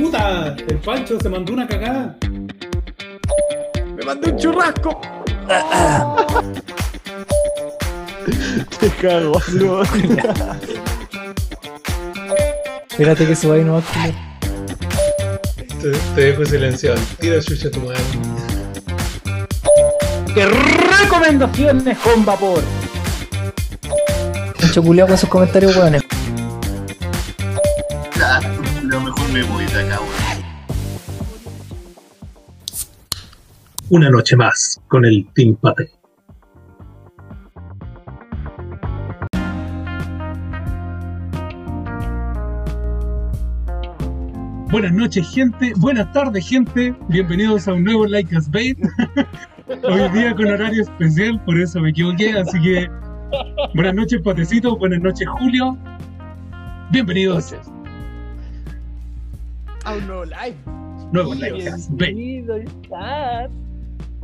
puta! El Pancho se mandó una cagada. ¡Me mandó un churrasco! Te cago, bro. Espérate que se vaya no. Te, te dejo silenciado. Tira chucha tu madre. ¡Qué recomendaciones con vapor! Pancho culiao con sus comentarios weones. Una noche más con el Team Pate. Buenas noches, gente. Buenas tardes, gente. Bienvenidos a un nuevo Like Us Bait. Hoy día con horario especial, por eso me equivoqué. Así que buenas noches, Patecito. Buenas noches, Julio. Bienvenidos A un nuevo live. nuevo Like Us Bait.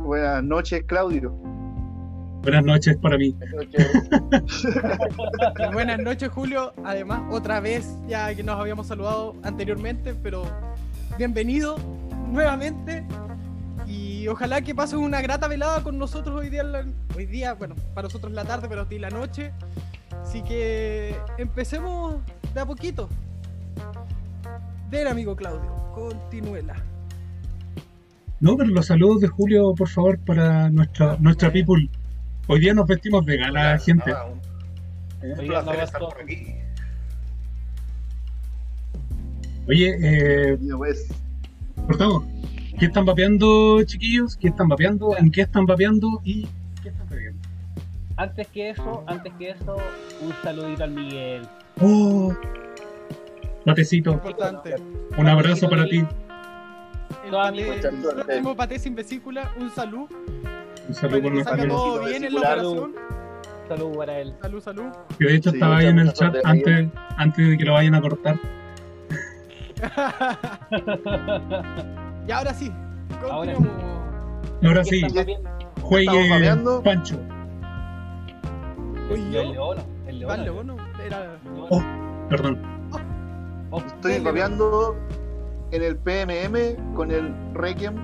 Buenas noches, Claudio. Buenas noches para mí. Buenas noches, Julio. Además, otra vez, ya que nos habíamos saludado anteriormente, pero bienvenido nuevamente. Y ojalá que pases una grata velada con nosotros hoy día, hoy día, bueno, para nosotros en la tarde, pero a ti la noche. Así que empecemos de a poquito. Del amigo Claudio, continúela. No, pero los saludos de Julio, por favor, para nuestra, nuestra people. Hoy día nos vestimos de gala, gente. Ah, un- un Oye, placer no, estar esto- por aquí. Oye, eh, cortamos. ¿Qué están vapeando, chiquillos? ¿Qué están vapeando? ¿En qué están vapeando? ¿Y qué están bebiendo? Antes que eso, antes que eso, un saludito al Miguel. Oh, matecito, Importante. un abrazo para ti. El, Toda paté- el sin vesícula, un salud. Un saludo por Para que nuestra todo bien en la operación. Salud para él. Salud, salud. Que de hecho Sí, estaba ahí en el chat antes, antes de que lo vayan a cortar. y ahora sí, Ahora continuamos. Ahora ¿Qué sí, juegue. Pancho. Fui El yo. Leono. El Leono. Era. Oh. Perdón. Oh, estoy Dale, vapeando en el PMM con el Requiem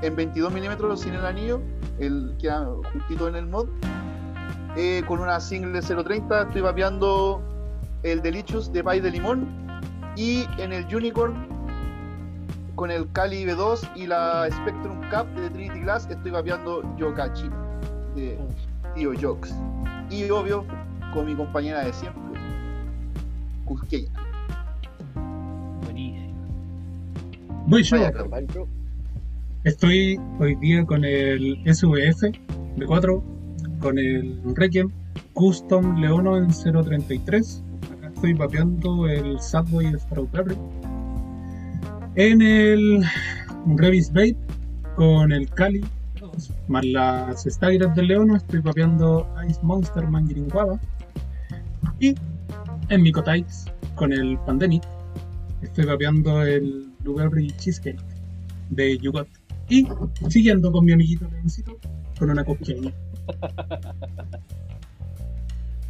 en 22 milímetros sin el anillo, el que justito en el mod. Eh, con una single 030 estoy vapeando el Delicious de pay de limón. Y en el Unicorn con el Cali V2 y la Spectrum Cap de Trinity Glass estoy vapeando Yokachi de Tío Jokes y obvio con mi compañera de siempre Cusqueña Voy yo. Estoy hoy día con el SVF de 4, con el Requiem Custom Leono en 033. Acá estoy vapeando el Subway Strawberry. En el Revis Vape con el Cali, más las Staggers del Leono, estoy vapeando Ice Monster Mandarin Guava. Y en mi Cotais con el Pandemic, estoy vapeando el Blueberry Cheesecake de Yugot. Y siguiendo con mi amiguito Leoncito, con una cosqueña.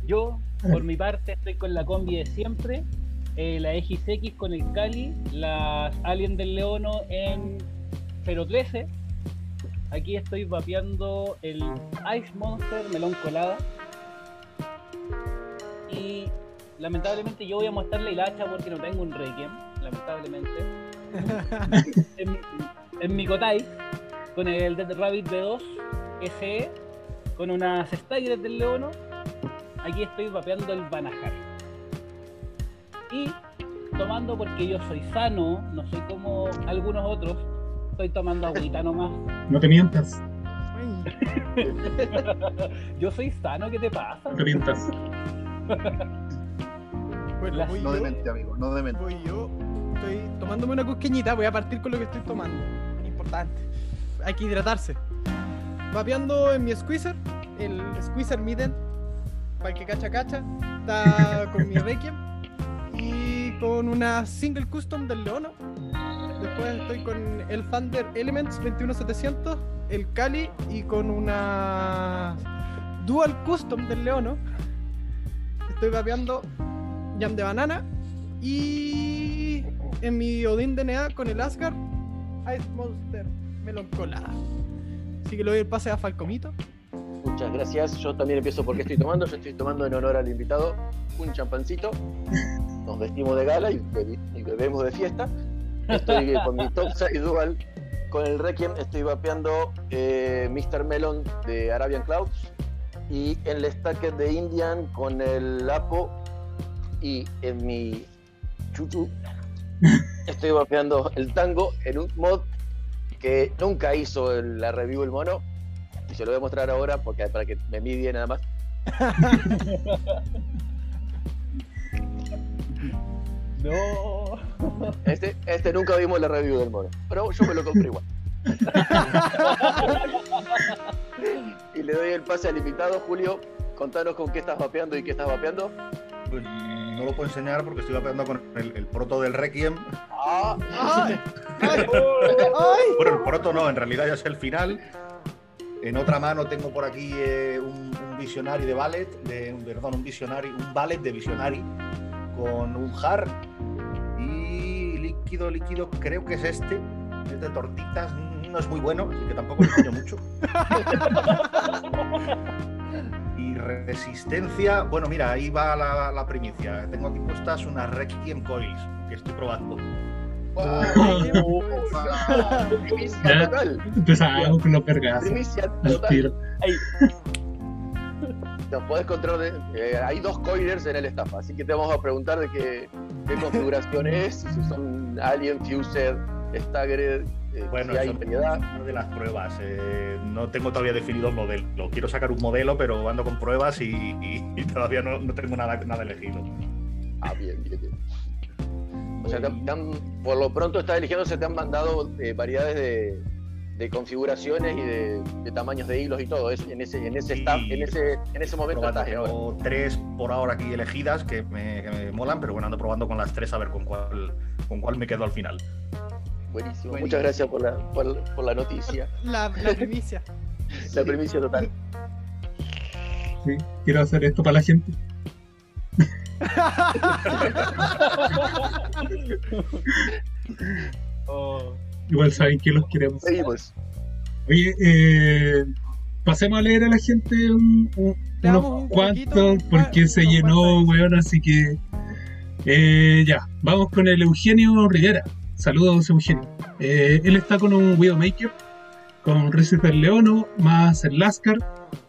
Yo, por mi parte, estoy con la combi de siempre. eh, la XX con el Cali, las Alien del Leono en 013. Aquí estoy vapeando el Ice Monster Melón Colada. Y lamentablemente yo voy a mostrarle el hacha porque no tengo un Requiem, lamentablemente. en, mi- en mi Kotai, con el Dead Rabbit B2 SE, con unas Staggers del Leono. Aquí estoy vapeando el Banajar. Y tomando porque yo soy sano, no soy como algunos otros. Estoy tomando agüita nomás. No te mientas, Yo soy sano, ¿qué te pasa? no te mientas. Bueno, Las- no demente amigo no demente Voy yo. Estoy tomándome una cusqueñita. Voy a partir con lo que estoy tomando. Importante. Hay que hidratarse. Vapeando en mi squeezer. El squeezer Miden. Para que cacha cacha. Está con mi Requiem. Y con una single custom del Leono. Después estoy con el Thunder Elements 21700. El Cali. Y con una dual custom del Leono. Estoy vapeando Jam de banana Y en mi Odin DNA con el Asgard, Ice Monster Melon Colada. Así que le doy el pase a Falcomito. Muchas gracias. Yo también empiezo porque estoy tomando. Yo estoy tomando en honor al invitado un champancito. Nos vestimos de gala y, bebemos de fiesta. Estoy con mi Topside Dual. Con el Requiem estoy vapeando eh, Mr. Melon de Arabian Clouds. Y en el Stacket de Indian con el Lapo. Y en mi Chuchu estoy vapeando el tango en un mod que nunca hizo el- la review el mono y se lo voy a mostrar ahora porque para que me midie nada más. No. Este, este nunca vimos la review del mono, pero yo me lo compré igual. y le doy el pase al invitado, Julio. Contanos con qué estás vapeando y qué estás vapeando. No lo puedo enseñar porque estoy vapeando con el, el proto del Requiem. Ah, ¡Ay! ¡Ay! ¡Ay! Bueno, el proto no, en realidad ya es el final. En otra mano tengo por aquí eh, un, un de Ballet, de, perdón, un Visionary, un Ballet de Visionary con un jar y líquido, líquido, creo que es este, es de tortitas, no es muy bueno, así que tampoco lo enseño mucho. Y resistencia, bueno, mira, ahí va la, la primicia. Tengo aquí puestas unas Requiem Coils que estoy probando. primicia Ya. total. Empezamos con los vergazos. Primicia Al total. Nos podés controlar. eh, hay dos coiners en el staff, así que te vamos a preguntar de qué, qué configuración es, si son Alien, Fused, Staggered, eh, Bueno, si hay eso variedad. es una de las pruebas. eh, no tengo todavía definido el modelo. Quiero sacar un modelo, pero ando con pruebas y, y- y todavía no, no tengo nada, nada elegido. Ah, bien, bien, bien. O sea, te han- te han- por lo pronto estás eligiendo, se te han mandado eh, variedades de, de configuraciones y de, de tamaños de hilos y todo. Es, en ese, en ese staff, en ese, en ese momento estás ahora. tengo tres por ahora aquí elegidas que me, que me molan, pero bueno, ando probando con las tres a ver con cuál, con cuál me quedo al final. Buenísimo. Muchas gracias por la, por, por la noticia. La, la primicia. La primicia total. Sí, quiero hacer esto para la gente. Oh. Igual saben que los queremos. Seguimos. Oye, eh, pasemos a leer a la gente un- un- Le damos un unos cuantos porque se llenó, weón, así que eh, ya, vamos con el Eugenio Rivera. Saludos, Eugenio. Eh, él está con un Widowmaker, con Resistor Leono, más el Lascar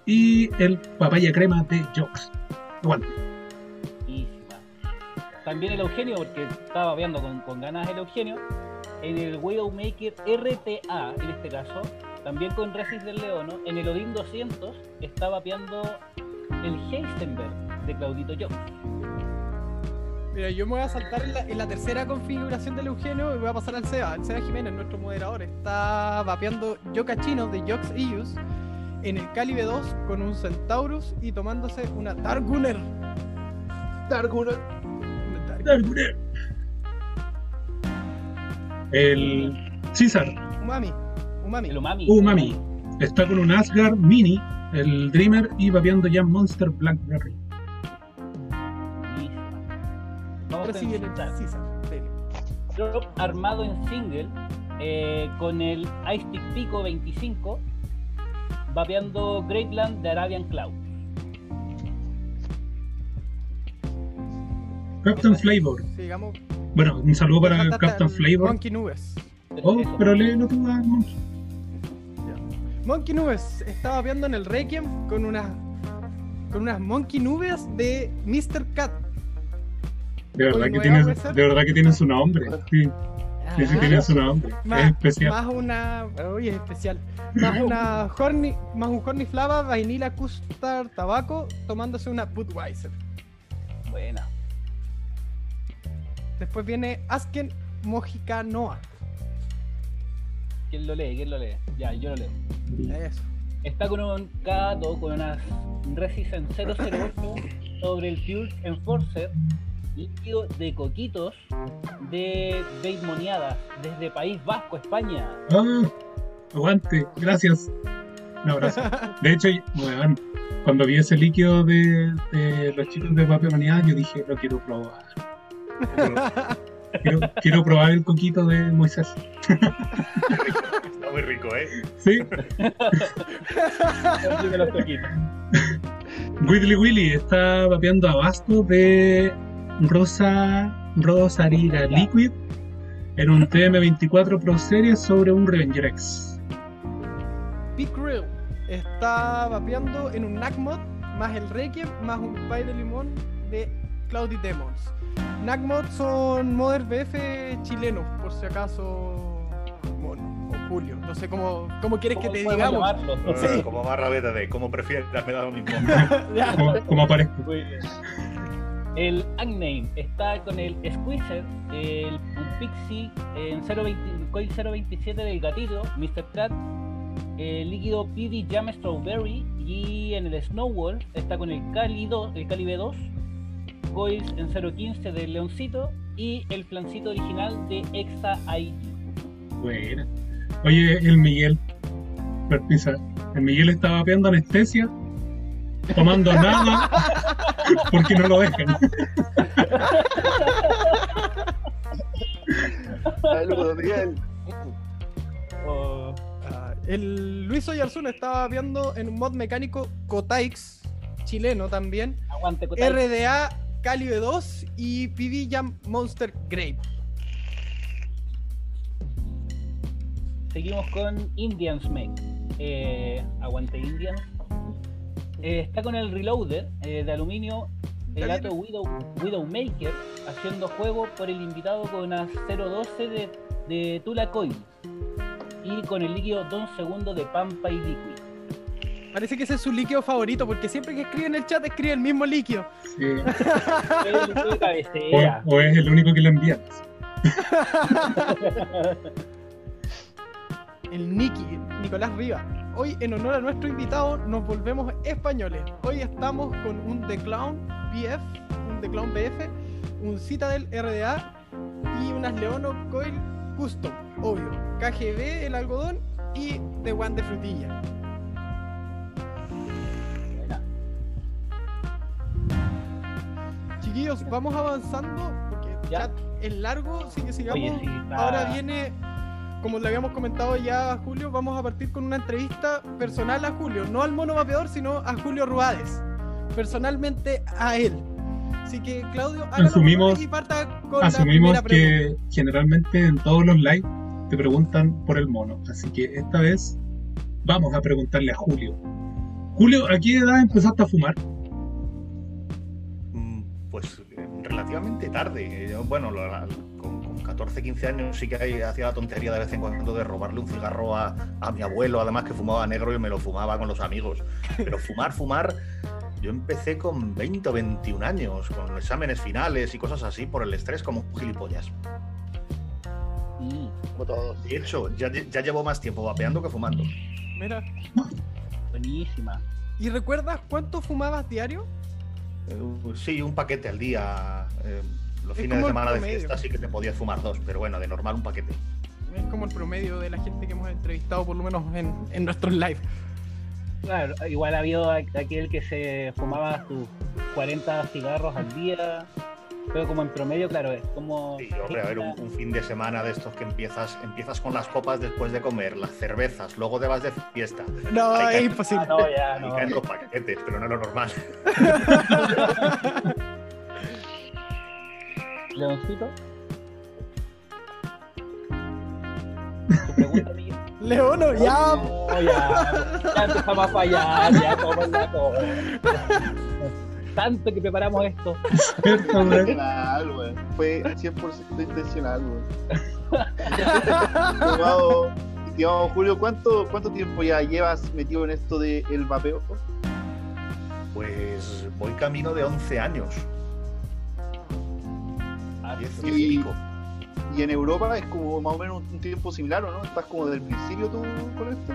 y el Papaya Crema de. Aguante. Buenísima. También el Eugenio, porque estaba viendo con, ganas el Eugenio, en el Widowmaker RTA, en este caso, también con Resist del Leono, en el Odin 200 está vapeando el Heisenberg de Claudito Jones. Mira, yo me voy a saltar en la, en la tercera configuración del Eugenio y voy a pasar al Seba. El Seba Jiménez, nuestro moderador, está vapeando Yoka Chino de Jox Ius en el Calibe 2 con un Centaurus y tomándose una Darguner. Darguner. Dark- El César Umami. Umami. El Umami. Umami está con un Asgard Mini, el Dreamer y vapeando ya Monster Blackberry. El. Drop armado en single eh, con el Ice Pico 25 vapeando Greatland de Arabian Cloud. Captain Flavor. Sigamos. Bueno, un saludo para Captain Flavor. Monkey Nubes. Oh, pero léelo tú, Monkey. Monkey Nubes estaba viendo en el Requiem con unas con unas Monkey Nubes de Mr. Cat. De verdad, Oye, que ¿no tiene, de verdad que tiene su nombre. Sí, sí, sí tiene su nombre. Es más, especial. más una. Uy, es especial. Más una horny, más un horny flava, vainilla custard tabaco, tomándose una Budweiser. Buena. Después viene Asken Mojicanoa. ¿Quién lo lee? ¿Quién lo lee? Ya, yo lo leo. Eso. Está con un gato con una Resistance 008 sobre el Pure Enforcer líquido de coquitos de Moniadas desde País Vasco, España. Ah, aguante, gracias. Un abrazo. De hecho, cuando vi ese líquido de, de los chicos de Papemanía, yo dije, lo quiero probar. Quiero, quiero probar el coquito de Moisés. Está muy rico, ¿eh? Sí, los toquito. Whitley Willy está vapeando abasto de Rosa Rosarira Liquid en un TM24 Pro Series sobre un Revenger X. Big Grill está vapeando en un Nacmod más el Requiem más un pie de limón de Cloudy Demons. Nacmod son Modern BF chilenos, por si acaso. Mono, o Julio, no sé cómo, cómo quieres que ¿Cómo te digamos. llamarlo? Sí. Como barra beta de como prefieras, me da lo mismo. Como, como aparezco. El Unnamed está con el Squeezer, el Pixie en 020 coil 027 del gatito, Mr. Cat, el líquido PD Jam Strawberry y en el Snowball está con el Cali, 2, el Cali B2, coils en 015 del Leoncito y el flancito original de Exa ID. Buena. Oye, el Miguel. Perpisa. El Miguel está vapeando anestesia, tomando nada, porque no lo dejan. Saludos, Miguel. Oh, Ah, el Luis Oyarzún estaba viendo en un mod mecánico Cotaix, chileno también, aguante, Kotai. RDA Calibre 2 y PV Jam Monster Grape. Seguimos con Indians Make. Eh, aguante Indians. Eh, está con el Reloader eh, de aluminio, el gato Widow, Widowmaker, haciendo juego por el invitado con una 012 de, de Tula Coil. Y con el líquido 2 segundos de Pampa y Liquid. Parece que ese es su líquido favorito porque siempre que escribe en el chat escribe el mismo líquido. Sí. O, cabecera. o es el único que lo envían. El Niki, Nicolás Riva. Hoy, en honor a nuestro invitado, nos volvemos españoles. Hoy estamos con un The Clown BF, un The Clown BF, un Citadel RDA y unas Leono Coil Custom, obvio. KGB, el algodón y The One de frutilla. Chiquillos, vamos avanzando porque el Ya. chat es largo, así que sigamos. Oye, sí, está- Ahora viene, como le habíamos comentado ya a Julio, vamos a partir con una entrevista personal a Julio, no al mono vapeador, sino a Julio Ruades, personalmente a él. Así que Claudio, Asumimos- y parta con la Asumimos primera pregunta. que generalmente en todos los live te preguntan por el mono. Así que esta vez vamos a preguntarle a Julio. Julio, ¿a qué edad empezaste a fumar? Mm, Pues eh, relativamente tarde. Yo, bueno, lo- la- con 14, 15 años sí que hacía la tontería de vez en cuando de robarle un cigarro a, a mi abuelo, además que fumaba negro y me lo fumaba con los amigos. Pero fumar, fumar, yo empecé con 20 o 21 años, con exámenes finales y cosas así por el estrés como un gilipollas. Mm, Como todos. De hecho, ya, ya llevo más tiempo vapeando que fumando. Mira, buenísima. ¿y recuerdas cuánto fumabas diario? Eh, sí, un paquete al día. eh, los Es fines de semana de fiesta sí que te podías fumar dos, pero bueno, de normal un paquete. Es como el promedio de la gente que hemos entrevistado, por lo menos en, en nuestros live. Claro, igual ha habido aqu- aquel que se fumaba sus 40 cigarros al día, pero como en promedio, claro, es como... Sí, hombre, a ver, un, un fin de semana de estos que empiezas, empiezas con las copas después de comer, las cervezas, luego te vas de fiesta. No, Hay es imposible. Ah, no, ya, Ahí no. caen los paquetes, pero no es lo normal. Leoncito. ¿Tu pregunta, Miguel? Leono, ya. No, ya, ya empezamos a fallar, ya como es la. Tanto que preparamos esto. ¿Cierto, güey? Fue 100% intencional, weón. estimado, Julio, ¿cuánto, ¿cuánto tiempo ya llevas metido en esto del vapeo? Pues voy camino de 11 años. Ah, 10, sí. 10 y en Europa es como más o menos un tiempo similar, ¿o no? ¿Estás como del principio tú con esto?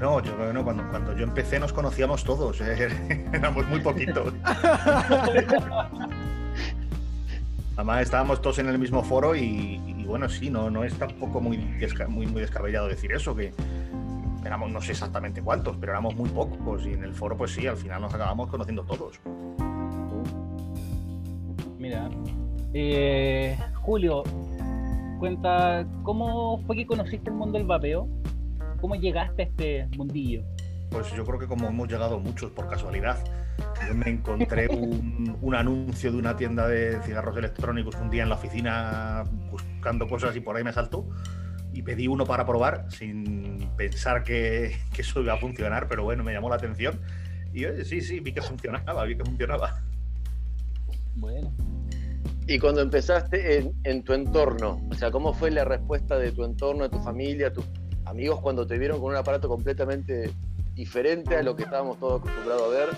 No, yo no, cuando, cuando yo empecé nos conocíamos todos, eh, éramos muy poquitos. Además estábamos todos en el mismo foro y, y bueno, sí, no, no es tampoco muy, desca- muy, muy descabellado decir eso, que éramos no sé exactamente cuántos, pero éramos muy pocos y en el foro pues sí, al final nos acabamos conociendo todos. Mira. Eh, Julio, cuenta, ¿cómo fue que conociste el mundo del vapeo? ¿Cómo llegaste a este mundillo? Pues yo creo que como hemos llegado muchos por casualidad. Yo me encontré un, un anuncio de una tienda de cigarros electrónicos un día en la oficina buscando cosas y por ahí me saltó y pedí uno para probar sin pensar que, que eso iba a funcionar, pero bueno, me llamó la atención y oye, sí, sí, vi que funcionaba, vi que funcionaba. Bueno, Y cuando empezaste en, en tu entorno, o sea, ¿cómo fue la respuesta de tu entorno, de tu familia, tus amigos cuando te vieron con un aparato completamente diferente a lo que estábamos todos acostumbrados a ver?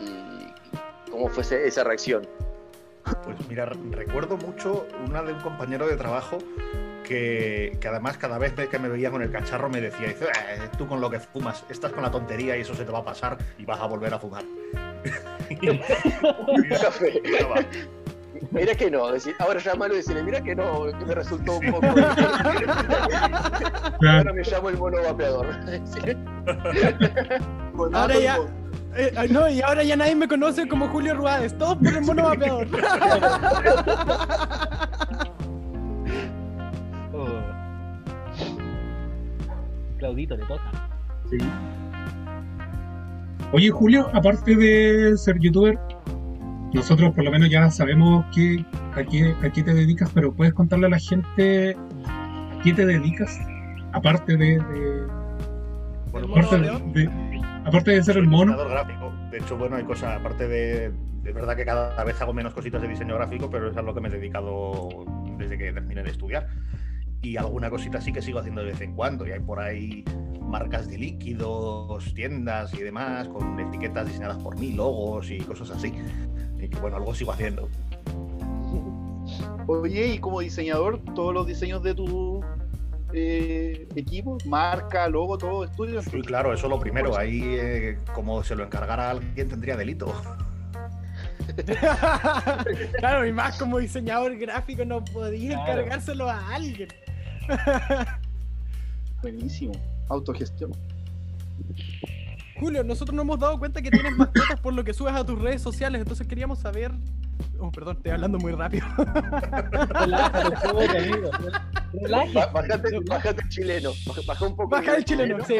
¿Y cómo fue esa reacción? Pues mira, recuerdo mucho una de un compañero de trabajo que, que además cada vez que me veía con el cacharro me decía, dice, "Eh, tú con lo que fumas, estás con la tontería y eso se te va a pasar y vas a volver a fumar. Café. Bueno, va. Mira que no, decir, ahora llámalo y decirle, mira que no, que me resultó un poco. ahora me llamo el mono vapeador. Ahora ya-. Eh, no, y ahora ya nadie me conoce como Julio Ruades, todos por el mono vapeador. oh. Claudito le toca. Sí. Oye, Julio, aparte de ser youtuber, nosotros por lo menos ya sabemos que, a, qué, a qué te dedicas, pero puedes contarle a la gente a qué te dedicas, aparte de, de- aparte, de, aparte de ser el mono. gráfico. De hecho, bueno, hay cosas, aparte de, de verdad que cada vez hago menos cositas de diseño gráfico, pero es a lo que me he dedicado desde que terminé de estudiar. Y alguna cosita sí que sigo haciendo de vez en cuando. Y hay por ahí marcas de líquidos, tiendas y demás, con etiquetas diseñadas por mí, logos y cosas así. Y que bueno, algo sigo haciendo. Oye, y como diseñador, todos los diseños de tu eh, equipo, marca, logo, todo es tuyo. Sí, claro, eso lo primero. Ahí, eh, como se lo encargara a alguien, tendría delito. claro, y más como diseñador gráfico no podía Claro. encargárselo a alguien. Buenísimo. Autogestión. Julio, nosotros nos hemos dado cuenta que tienes mascotas por lo que subes a tus redes sociales, entonces queríamos saber. Oh, perdón, estoy hablando muy rápido. Relájate, pobre amigo. Relájate. Bájate, bájate el chileno, baja, un poco. Baja el chileno, sí.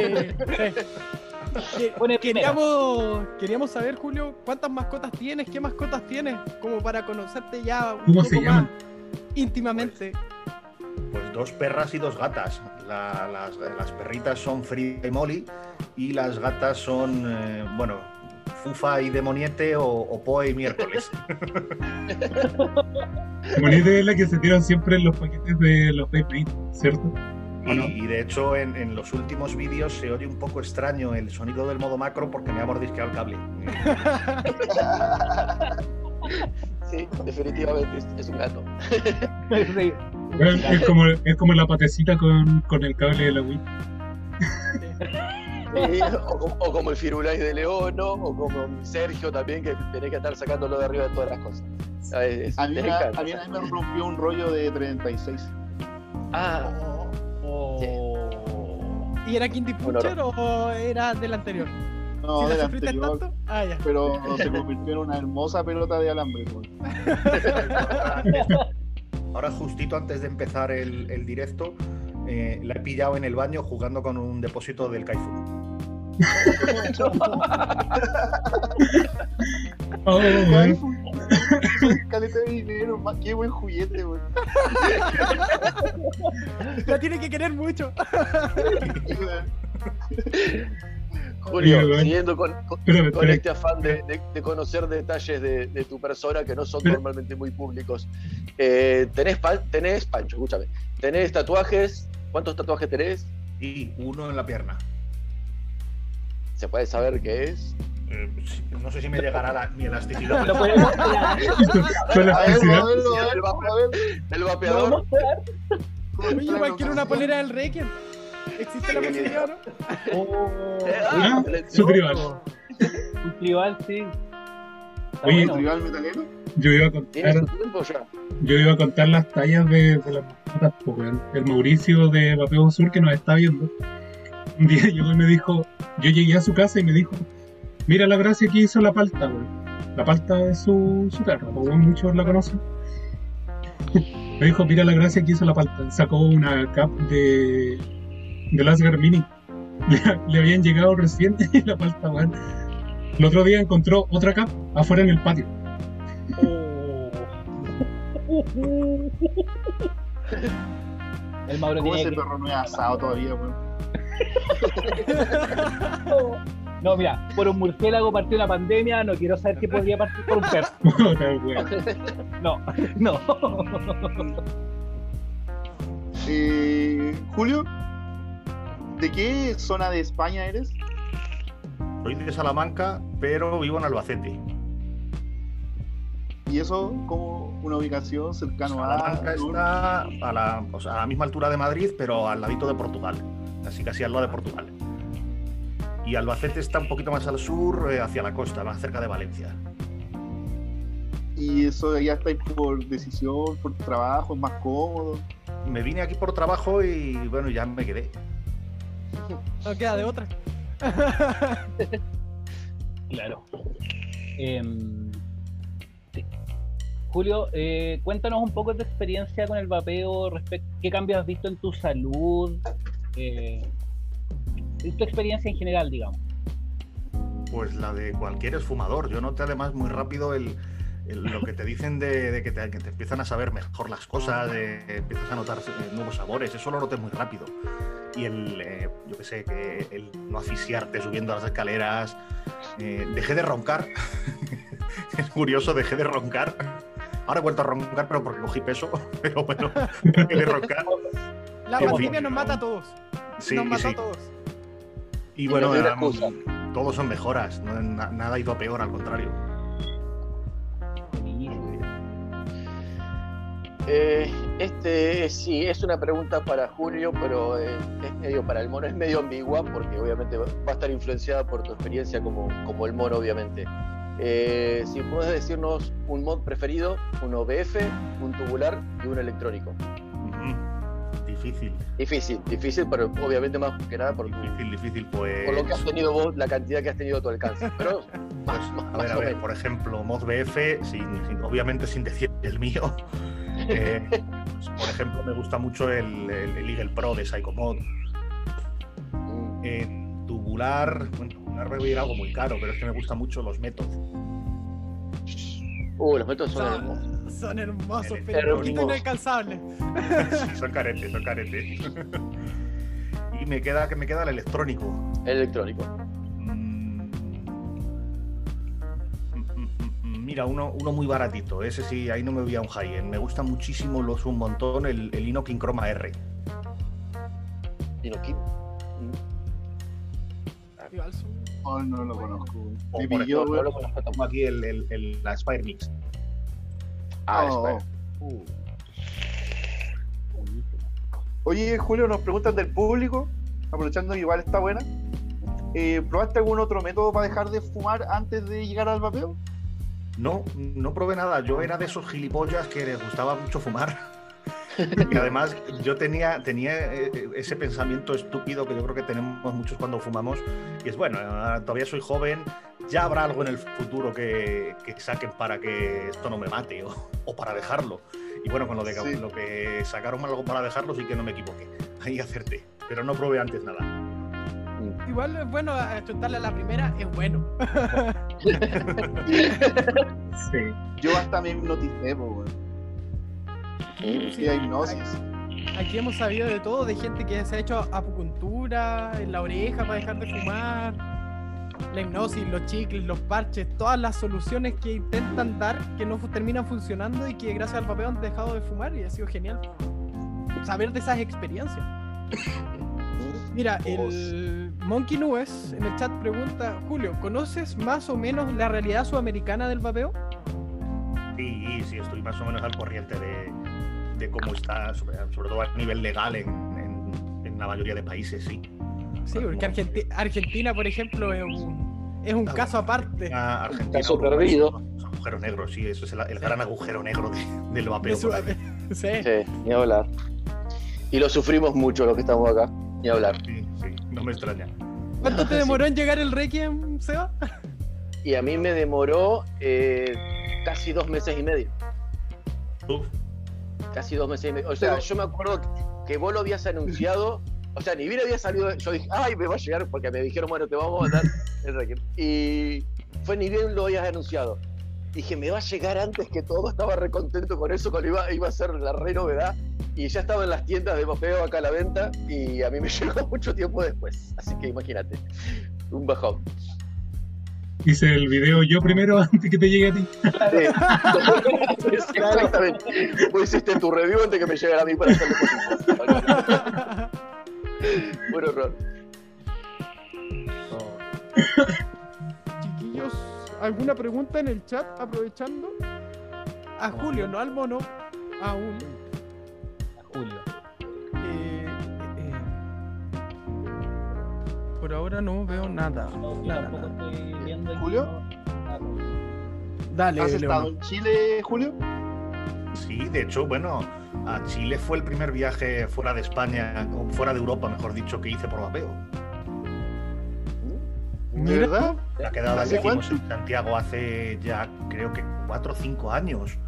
sí. Queríamos, queríamos saber, Julio, cuántas mascotas tienes, qué mascotas tienes, como para conocerte ya un ¿Cómo poco se más íntimamente. Pues dos perras y dos gatas. La- las, las perritas son Frida y Molly y las gatas son, eh, bueno, Fufa y Demoniete o, o Poe y Miércoles. Monita es la que se tiran siempre en los paquetes de los Mate, ¿cierto? ¿O Y, no? y de hecho en, en los últimos vídeos se oye un poco extraño el sonido del modo macro porque me ha mordisqueado el cable. Sí, definitivamente es, es un gato. Sí. Bueno, es, como, es como la patecita con, con el cable de la Wii. Sí, o, como- o como el Firulais de León, ¿no? o como Sergio también, que tenés que estar sacándolo de arriba de todas las cosas. Ah, es- A mí, a mí me rompió un rollo de 36. Ah, Oh. ¿Y era Kindy Puncher o era del anterior? No, ¿Si la del anterior, tanto? Ah, ya. pero se convirtió en una hermosa pelota de alambre. Ahora justito antes de empezar el, el directo eh, la he pillado en el baño jugando con un depósito del Kaifu. Oh, Caleta de dinero, ma- qué buen juguete, güey. La tiene que querer mucho. Julio, Oye, siguiendo con, con- Espérame, con espérame. este afán de, de- de conocer detalles de, de tu persona que no son Pero- normalmente muy públicos. Eh, tenés, pa- tenés, Pancho, escúchame, tenés tatuajes, ¿cuántos tatuajes tenés? Y uno en la pierna. ¿Se puede saber qué es? Eh, sí, no sé si me llegará la- mi elasticidad. Lo podemos ver, el vapeador. Oye, igual quiero una polera del Requiem. ¿Existe la posibilidad no? Oh. Su tribal. Un tribal, sí. Oye, bueno. ¿Tribal metalero? Yo iba a ¿Tiene contar, su yo iba a contar las tallas de, de las mascotas, pues. El Mauricio de Vapeo Sur que nos está viendo. Un día llegó y me dijo, yo llegué a su casa y me dijo, mira la gracia que hizo la palta, weón. La palta es su, su pues, weón, muchos la conocen. Me dijo, mira la gracia que hizo la palta. Sacó una cap de, de Lasgar Mini. Le, le habían llegado recién y la palta, weón. El otro día encontró otra cap afuera en el patio. El Mauro ¿Cómo tiene ese que... perro no es asado todavía, weón? No, mira, por un murciélago partió una pandemia, no quiero saber qué podría partir por un perro. No, no. Eh, Julio, ¿de qué zona de España eres? Soy de Salamanca, pero vivo en Albacete. ¿Y eso como una ubicación cercano a... Salamanca está a la, o sea, a la misma altura de Madrid, pero al ladito de Portugal. Casi casi al lado de Portugal. Y Albacete está un poquito más al sur, eh, hacia la costa, más cerca de Valencia. ¿Y eso ya estáis por decisión, por trabajo, es más cómodo? Me vine aquí por trabajo y bueno, ya me quedé. No queda de otra. Claro. Em, sí. Julio, eh, cuéntanos un poco de tu experiencia con el vapeo, respecto, qué cambios has visto en tu salud, eh, tu experiencia en general, digamos. Pues la de cualquier esfumador. Yo noté además muy rápido el, lo que te dicen de, que, te, te empiezan a saber mejor las cosas, de, empiezas a notar eh, nuevos sabores. Eso lo noté muy rápido. Y el, eh, yo qué sé, que el no asfixiarte subiendo las escaleras. eh, dejé de roncar. es curioso, dejé de roncar. Ahora he vuelto a roncar, pero porque cogí peso. Pero bueno, dejé de roncar. La pandemia bonito. nos mata a todos. Sí, nos mató sí. a todos. Y bueno, no todos son mejoras. no- na- nada ha ido a peor, al contrario. Eh, este sí, es una pregunta para Julio, pero eh, es medio para el mono, es medio ambigua porque obviamente va a estar influenciada por tu experiencia como, como el mono, obviamente. Eh, si puedes decirnos un mod preferido, un OBF, un tubular y un electrónico. Ujú. Difícil, Difícil, difícil, pero obviamente más que nada por, difícil, difícil. Pues. por lo que has tenido vos, la cantidad que has tenido a tu alcance. Pero Pues, más, a ver, a ver, por ejemplo, Mod BF, sin, sin- obviamente sin decir el mío. Eh, pues, por ejemplo, me gusta mucho el, el, el Eagle Pro de Psychomod. Mm, Eh, tubular, bueno, tubular voy a ir algo muy caro, pero es que me gustan mucho los métodos. Uh, los métodos son hermosos. Son, hermosos, El pero un poquito inalcanzables. son caretes, son caretes. y me queda, que me queda el electrónico. Electrónico. Mm, Mira, uno, uno muy baratito. Ese sí, ahí no me voy a un high-end. Me gusta muchísimo, lo uso un montón, el, el Inokin Chroma R. Inoki. Igual son- Oh, no lo conozco. O Me por pilló, ejemplo, weón. lo conozco tampoco aquí el, el- el- la Spire Mix. Ah, Oh, oh. Oye, Julio, nos preguntan del público, aprovechando que igual está buena. Eh, ¿Probaste algún otro método para dejar de fumar antes de llegar al vapeo? No, no probé nada. Yo era de esos gilipollas que les gustaba mucho fumar. Y además yo tenía, tenía eh, eh, ese pensamiento estúpido que yo creo que tenemos muchos cuando fumamos. Y es bueno, ah, todavía soy joven, ya habrá algo en el futuro que, que saquen para que esto no me mate o, o para dejarlo. Y bueno, con lo, de, que- Sí. lo que sacaron algo para dejarlo sí que no me equivoqué. Ahí acerté. Pero no probé antes nada. Igual es bueno a- chutarle a la primera, es bueno. Sí. Yo hasta me hipnoticé, weón. Mm, Sí, hay hipnosis. Aquí hemos sabido de todo, de gente que se ha hecho acupuntura en la oreja para dejar de fumar, la hipnosis, los chicles, los parches, todas las soluciones que intentan dar que no terminan funcionando y que gracias al papel han dejado de fumar y ha sido genial saber de esas experiencias. Mira, el Monkey Nubes en el chat pregunta, Julio, ¿conoces más o menos la realidad sudamericana del vapeo? Sí, sí, estoy más o menos al corriente de, de cómo está, sobre, sobre todo a nivel legal en, en- en la mayoría de países, sí. Sí, porque Argenti- Argentina, por ejemplo, es un, es un caso aparte. Argentina, Argentina, Caso Uruguay perdido. son- son agujeros negros, sí, eso es el, el gran agujero negro de- del vapeo. de. Sí. Sí, ni hablar. Y lo sufrimos mucho los que estamos acá, ni hablar. Sí, sí, no me extraña. ¿Cuánto te demoró en llegar el Requiem, Seba? Y a mí me demoró eh, casi dos meses y medio. Uf, casi dos meses y medio. O sea, Pero- yo me acuerdo que, que vos lo habías anunciado. O sea, ni bien había salido. Yo dije, ay, me va a llegar porque me dijeron, bueno, te vamos a mandar el Requiem. Y fue ni bien lo habías anunciado. Dije, me va a llegar antes que todo. Estaba recontento con eso, cuando iba, iba a ser la re novedad. Y ya estaba en las tiendas de mapeo acá a la venta. Y a mí me llegó mucho tiempo después. Así que imagínate, un bajón. Hice el video yo primero antes que te llegue a ti. Sí. Exactamente. Vos hiciste tu review antes que me llegara a mí para hacerle. Buen horror. Chiquillos, ¿alguna pregunta en el chat aprovechando? A Julio, no al mono, aún. Julio. Por ahora no veo nada. No, yo Nada, tampoco nada. estoy viendo aquí, ¿Julio? Dale, ¿Has estado en Chile, Julio? Sí, de hecho, bueno, a Chile fue el primer viaje fuera de España, o fuera de Europa, mejor dicho, que hice por vapeo. ¿De verdad? La quedada ¿Hace que hicimos en Santiago hace ya creo que cuatro o cinco años.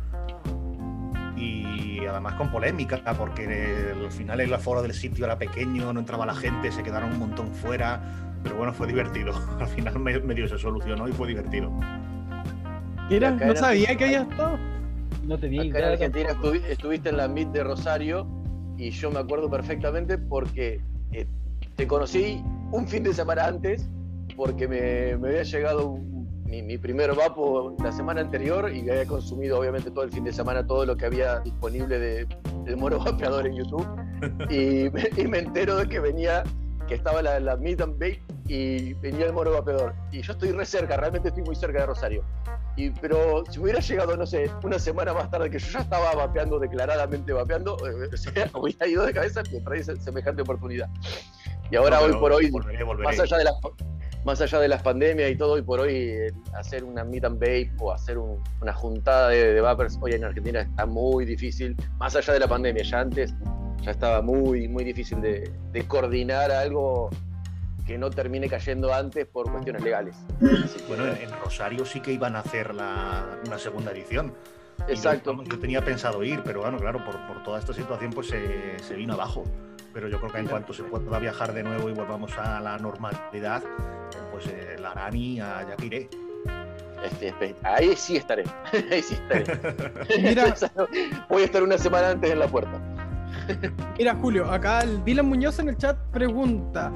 Y además con polémica, porque al final el aforo del sitio era pequeño, no entraba la gente, se quedaron un montón fuera. Pero bueno, fue divertido. Al final me- medio se solucionó y fue divertido. Mira, no sabía que había estado. No te vi. Acá en Argentina estuvi- estuviste en la MIT de Rosario y yo me acuerdo perfectamente porque eh, te conocí un fin de semana antes porque me, me había llegado un- mi, mi primer vapo la semana anterior y había consumido obviamente todo el fin de semana todo lo que había disponible de, de mono vapeador en YouTube y me, y me entero de que venía, que estaba la, la Meet and Bake y venía el mono vapeador y yo estoy re cerca, realmente estoy muy cerca de Rosario. Y, pero si me hubiera llegado, no sé, una semana más tarde que yo ya estaba vapeando, declaradamente vapeando, eh, o sea, hubiera ido de cabeza que trae se- semejante oportunidad. Y ahora, No, hoy por hoy, Volveré, volveré. más allá de las más allá de las pandemias y todo, hoy por hoy eh, hacer una meet and vape o hacer un- una juntada de, de vapers hoy en Argentina está muy difícil, más allá de la pandemia, ya antes ya estaba muy, muy difícil de, de coordinar algo que no termine cayendo antes por cuestiones legales. Así que, Bueno, en, en Rosario sí que iban a hacer la, una segunda edición. Exacto. Yo, yo tenía pensado ir, pero bueno, claro, por, por toda esta situación pues se, se vino abajo. Pero yo creo que en cuanto se pueda viajar de nuevo y volvamos a la normalidad, pues eh, la harán y allá que iré. Este, ahí sí estaré. ahí sí estaré. Mira, Voy a estar una semana antes en la puerta. mira, Julio, acá el Dylan Muñoz en el chat pregunta: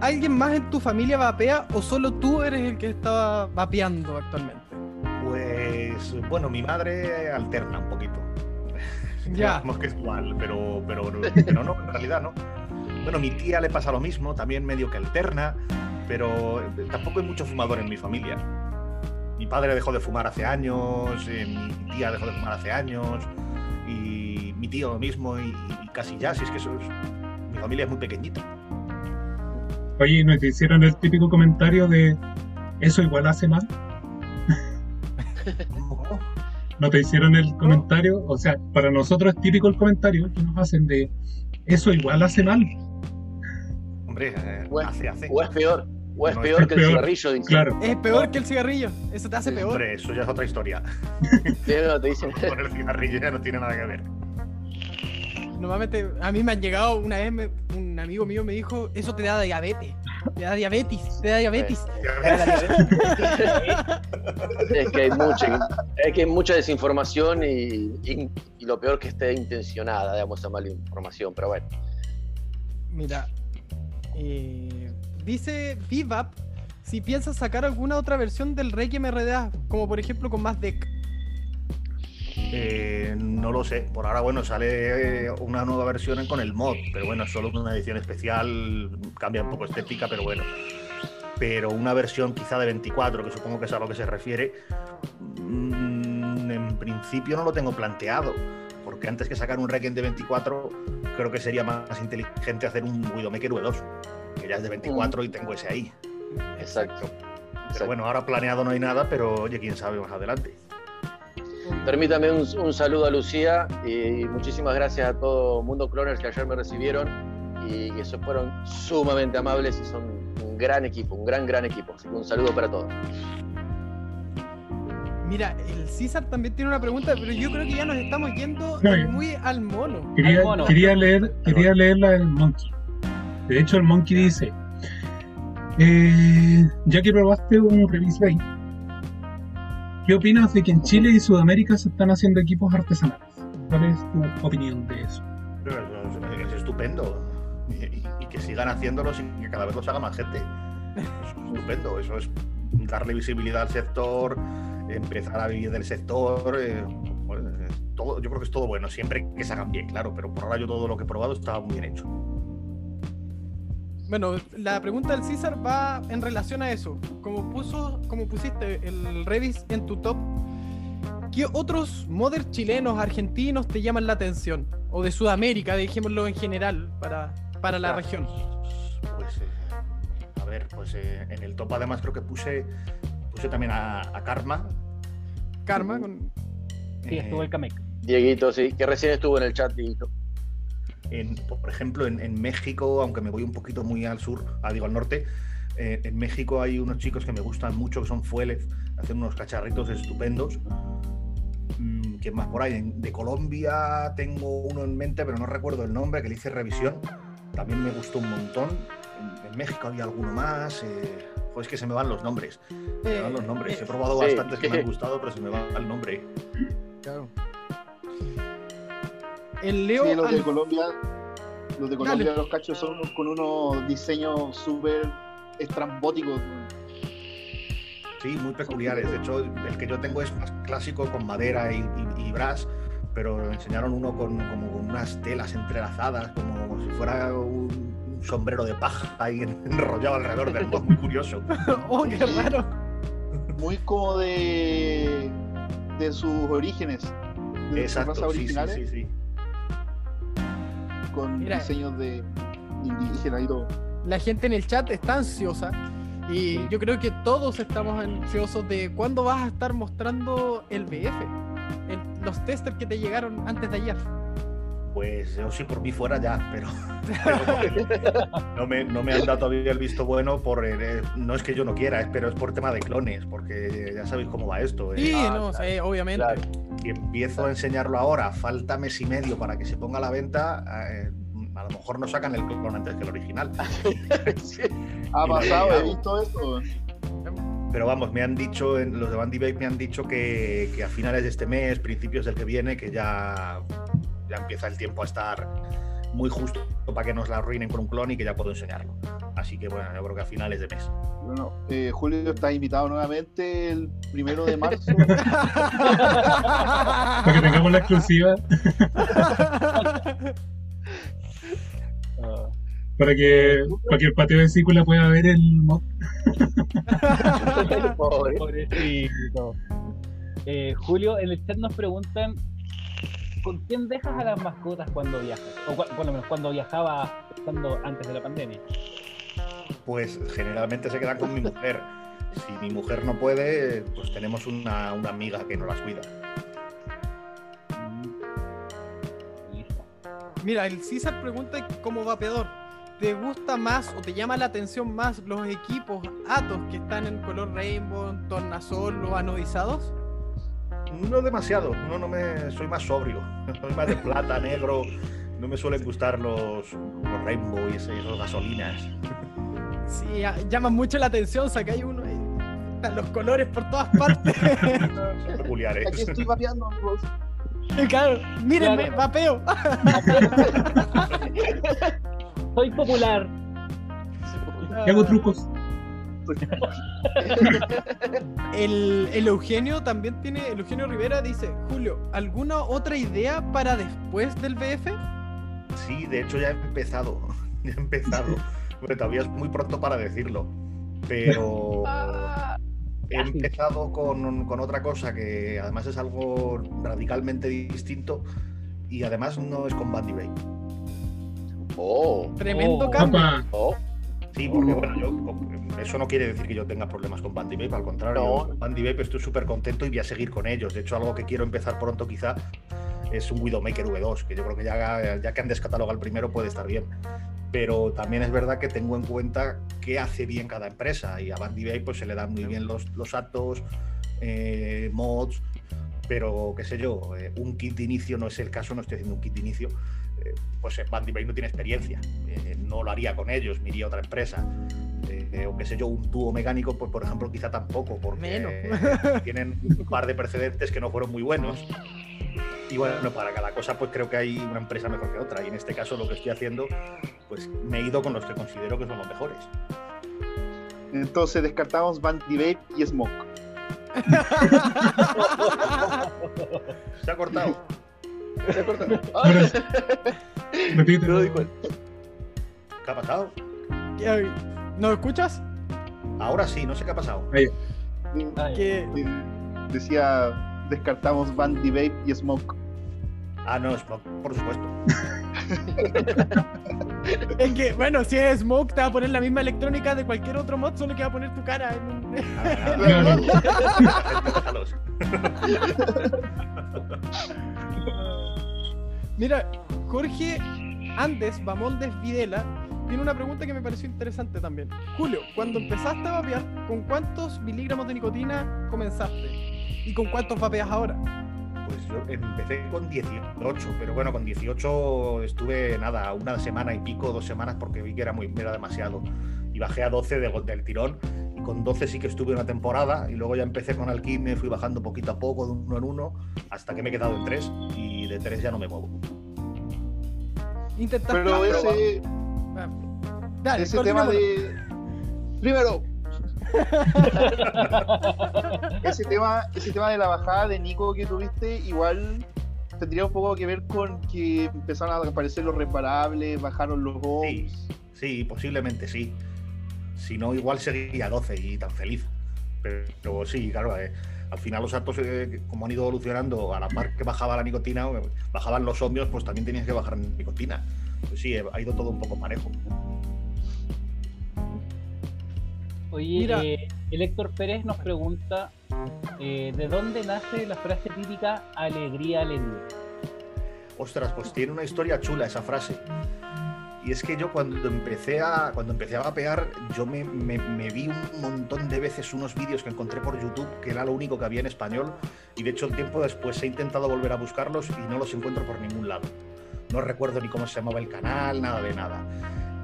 ¿Alguien más en tu familia vapea o solo tú eres el que está vapeando actualmente? Pues bueno, mi madre alterna un poquito. Ya. Digamos que es igual, pero, pero, pero no, en realidad no. Bueno, mi tía le pasa lo mismo, también medio que alterna, pero tampoco hay mucho fumador en mi familia. Mi padre dejó de fumar hace años, eh, mi tía dejó de fumar hace años, y mi tío lo mismo, y, y casi ya, si es que eso es- mi familia es muy pequeñita. Oye, ¿y ¿no te hicieron el típico comentario de eso igual hace mal? ¿Cómo, cómo? ¿No te hicieron el comentario? O sea, para nosotros es típico el comentario que nos hacen de eso igual hace mal. Hombre, eh, Bueno, hace, hace. O es peor. O es No, peor es que el cigarrillo. dice. Claro. Es peor que el cigarrillo. Eso te hace peor. Hombre, eso ya es otra historia. Sí, no, te dicen. Con el cigarrillo ya no tiene nada que ver. Normalmente a mí me han llegado una vez, me- un amigo mío me dijo, eso te da diabetes. Te da diabetes, te da diabetes. Es que hay mucha, es que hay mucha desinformación y, y- y lo peor que esté intencionada, digamos, esa mala información. Pero bueno, Mira, eh, dice Vivap si piensas sacar alguna otra versión del Requiem RDA, como por ejemplo con más deck. Eh, no lo sé. Por ahora, bueno, sale una nueva versión con el mod, pero bueno, es solo una edición especial, cambia un poco estética, pero bueno. Pero una versión quizá de 24, que supongo que es a lo que se refiere, mm, en principio no lo tengo planteado, porque antes que sacar un Requiem de 24, creo que sería más inteligente hacer un Widowmaker V2, que ya es de 24 y tengo ese ahí. exacto. Pero exacto. bueno, ahora planeado no hay nada, pero oye, quién sabe más adelante. Permítame un, un saludo a Lucía y muchísimas gracias a todo Mundo Cloners que ayer me recibieron y que fueron sumamente amables y son un gran equipo, un gran, gran equipo. Así que un saludo para todos. Mira, el César también tiene una pregunta, pero yo creo que ya nos estamos yendo No, muy al mono. Quería, Al mono. quería leer, quería leer la del Monkey. De hecho, el Monkey dice: eh, Ya que probaste un Release Bay, ¿qué opinas de que en Chile y Sudamérica se están haciendo equipos artesanales? ¿Cuál es tu opinión de eso? Es, es estupendo. Y, que sigan haciéndolo sin que cada vez los haga más gente. Es estupendo. Eso es darle visibilidad al sector, empezar a vivir del sector. eh, pues, es todo, yo creo que es todo bueno, siempre que se hagan bien, claro. Pero por ahora yo todo lo que he probado estaba muy bien hecho. Bueno, la pregunta del César va en relación a eso. Como puso, como pusiste el Revis en tu top, ¿qué otros modders chilenos, argentinos te llaman la atención? O de Sudamérica, dejémoslo en general, para, para la región. Pues, eh, a ver, pues eh, en el top además creo que puse, puse también a, a Karma. Karma, con... Sí, estuvo el Kamek. Dieguito, sí, que recién estuvo en el chat, Dieguito. En- por ejemplo, en, en México, aunque me voy un poquito muy al sur, ah, digo al norte, eh, en México hay unos chicos que me gustan mucho, que son Fuélez, hacen unos cacharritos estupendos. Mm, ¿Quién más por ahí? En- de Colombia tengo uno en mente, pero no recuerdo el nombre, que le hice revisión. También me gustó un montón. En, en México había alguno más. Eh, joder, es que se me van los nombres. Se me van los nombres. He probado sí. bastantes que me han gustado, pero se me va el nombre. Claro. El Leo. Sí, los de Colombia, los de Colombia, Dale. los cachos son unos- con unos diseños súper estrambóticos. Sí, muy peculiares. De hecho, el que yo tengo es más clásico con madera y, y, y brass, pero me enseñaron uno con, como con unas telas entrelazadas, como si fuera un, un sombrero de paja ahí enrollado alrededor del mod, muy curioso. oh, qué raro. Muy como de, de sus orígenes. De Exacto, sus razas sí, sí, originales, sí, sí. Con Mira. diseños de indígenas y todo. La gente en el chat está ansiosa. Y yo creo que todos estamos ansiosos de cuándo vas a estar mostrando el BF. El- los testers que te llegaron antes de ayer. Pues yo sí por mí fuera ya, pero, pero no, me, no me han dado todavía el visto bueno por eh, no es que yo no quiera, es, pero es por tema de clones, porque ya sabéis cómo va esto. eh. Sí, Ah, no, claro, sí, obviamente. claro. Si empiezo a enseñarlo ahora, falta mes y medio para que se ponga a la venta, eh, a lo mejor no sacan el clon antes que el original. Sí. Ha Y pasado, he visto esto. Pero vamos, me han dicho, en- los de Bandy Babe me han dicho que, que a finales de este mes, principios del que viene, que ya, ya empieza el tiempo a estar muy justo para que nos la arruinen con un clon y que ya puedo enseñarlo. Así que bueno, yo creo que a finales de mes. Bueno, eh, Julio está invitado nuevamente el primero de marzo. Para que tengamos la exclusiva, Ah, para que, para que el patio de círcula pueda ver el mod. Pobre. pobrecito. Eh, Julio, en el chat nos preguntan ¿con quién dejas a las mascotas cuando viajas? O lo menos cuando viajaba cuando, antes de la pandemia. Pues generalmente se quedan con mi mujer. Si mi mujer no puede, pues tenemos una, una amiga que nos las cuida. Listo. Mira, el César pregunta como vapeador. ¿Te gusta más o te llama la atención más los equipos Atos que están en color rainbow, tornasol o anodizados? No demasiado, no, no me, soy más sobrio. Soy más de plata, negro. No me suelen gustar los, los rainbow y esos gasolinas. Sí, a- llaman mucho la atención, sacáis uno y están los colores por todas partes. Son peculiares. Aquí estoy vapeando, amigos. claro, mírenme, Claro. vapeo. Soy popular. Y hago trucos. El, el Eugenio también tiene, el Eugenio Rivera dice, Julio, ¿alguna otra idea para después del BF? Sí, de hecho ya he empezado. Ya he empezado. Bueno, todavía es muy pronto para decirlo. Pero he casi. empezado con, con otra cosa que además es algo radicalmente distinto y además no es con Bandy Bay. Oh, Tremendo Oh. cambio. Oh. Sí, porque bueno, yo, eso no quiere decir que yo tenga problemas con Bandy Vape, al contrario, No. con Bandy Vape estoy súper contento y voy a seguir con ellos. De hecho, algo que quiero empezar pronto quizá es un Widowmaker V2, que yo creo que ya, ya que han descatalogado el primero puede estar bien. Pero también es verdad que tengo en cuenta qué hace bien cada empresa y a Bandy Vape pues, se le dan muy bien los, los atos, eh, mods, pero qué sé yo, eh, un kit de inicio no es el caso, no estoy haciendo un kit de inicio. Eh, pues Bandy Bay no tiene experiencia, eh, no lo haría con ellos, me iría a otra empresa. Eh, o qué sé yo, un dúo mecánico, pues por ejemplo, quizá tampoco, porque Menos. tienen un par de precedentes que no fueron muy buenos. Y bueno, para cada cosa, pues creo que hay una empresa mejor que otra. Y en este caso, lo que estoy haciendo, pues me he ido con los que considero que son los mejores. Entonces descartamos Bandy Vape y Smoke. Se ha cortado. Repite. No lo di cuenta. ¿Qué ha pasado? ¿Qué- ¿No escuchas? Ahora sí, no sé qué ha pasado. Ahí. Que Decía, descartamos Bandy Vape y Smoke. Ah, no, es por, supuesto. Es que, bueno, si es Smoke, te va a poner la misma electrónica de cualquier otro mod, solo que va a poner tu cara en. Mira, Jorge Andes Bamondes Videla tiene una pregunta que me pareció interesante también. Julio, cuando empezaste a vapear, ¿con cuántos miligramos de nicotina comenzaste? ¿Y con cuántos vapeas ahora? Pues yo empecé con 18, pero bueno, con 18 estuve nada, una semana y pico, dos semanas, porque vi que era, muy, era demasiado. Y bajé a 12 de, del tirón. Y con 12 sí que estuve una temporada. Y luego ya empecé con alquimia, fui bajando poquito a poco, de uno en uno, hasta que me he quedado en 3. Y de 3 ya no me muevo. Intentaste. Pero ese, Ah, Dale, ese tema de. Primero. ese tema, ese tema de la bajada de Nico que tuviste, igual tendría un poco que ver con que empezaron a aparecer los reparables, bajaron los bombs. sí, posiblemente sí. Si no, igual seguiría 12 y tan feliz. Pero, pero sí, claro, eh, al final los actos, eh, como han ido evolucionando, a la par que bajaba la nicotina, eh, bajaban los ohmios, pues también tenías que bajar nicotina. Pues sí, eh, ha ido todo un poco parejo. Oye, Mira. eh, el Héctor Pérez nos pregunta eh, ¿de dónde nace la frase típica alegría, alegría? Ostras, pues tiene una historia chula esa frase. Y es que yo cuando empecé a, cuando empecé a vapear, yo me, me- me vi un montón de veces unos vídeos que encontré por YouTube, que era lo único que había en español, y de hecho tiempo después he intentado volver a buscarlos y no los encuentro por ningún lado. No recuerdo ni cómo se llamaba el canal, nada de nada.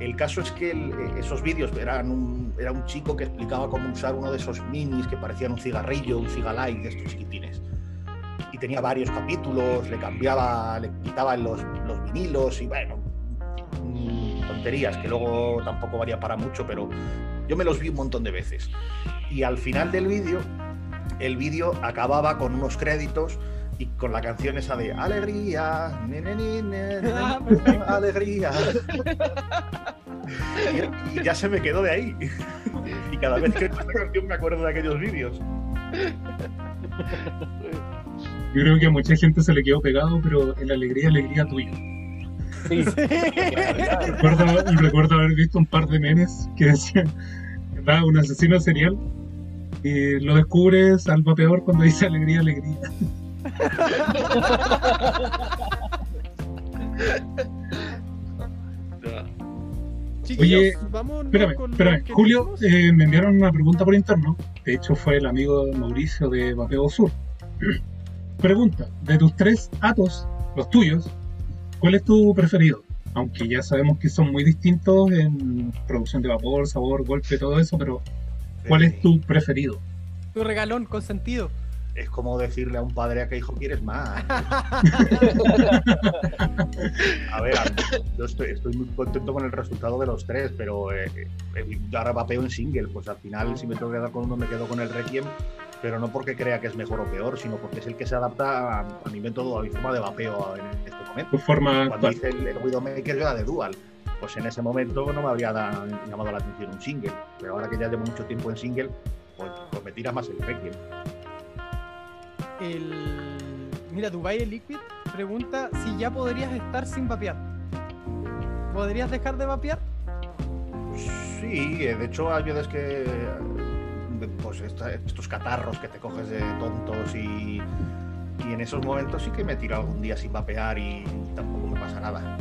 El caso es que eh, esos vídeos eran un, era un chico que explicaba cómo usar uno de esos minis que parecían un cigarrillo, un cigalite de estos chiquitines y tenía varios capítulos, le cambiaba, le quitaba los, los vinilos y bueno, mm, tonterías que luego tampoco varía para mucho, pero yo me los vi un montón de veces. Y al final del vídeo, el vídeo acababa con unos créditos y con la canción esa de Alegría, ne, ne, ne, ne, ne, Ah, alegría. Y, y ya se me quedó de ahí. Y cada vez que escucho esta canción me acuerdo de aquellos vídeos. Yo creo que a mucha gente se le quedó pegado, pero el alegría, alegría tuya. Sí. Recuerdo, recuerdo haber visto un par de memes que decían, va un asesino serial y lo descubres al vapeador cuando dice alegría, alegría. Chiquillos, Oye, vamos Espérame, con espérame. Julio, eh, me enviaron una pregunta por interno. De hecho, fue el amigo Mauricio de Vapeo Sur. Pregunta: de tus tres atos, los tuyos, ¿cuál es tu preferido? Aunque ya sabemos que son muy distintos en producción de vapor, sabor, golpe, todo eso, pero ¿cuál es tu preferido? Tu regalón consentido. Es como decirle a un padre a qué hijo quieres más. A ver, yo estoy, estoy muy contento con el resultado de los tres, pero eh, eh, yo ahora vapeo en single, pues al final si me tengo que quedar con uno me quedo con el Requiem, pero no porque crea que es mejor o peor, sino porque es el que se adapta a, a mi método, a mi forma de vapeo en este momento. Forma Cuando hice el, el Widowmaker yo era de Dual, pues en ese momento no me habría da- llamado la atención un single, pero ahora que ya llevo mucho tiempo en single, pues, pues me tira más el Requiem. El... Mira, Dubai Liquid pregunta si ya podrías estar sin vapear. ¿Podrías dejar de vapear? Sí, eh, de hecho hay veces que eh, pues estos catarros que te coges de tontos y, y en esos momentos sí que me tiro algún día sin vapear y tampoco me pasa nada.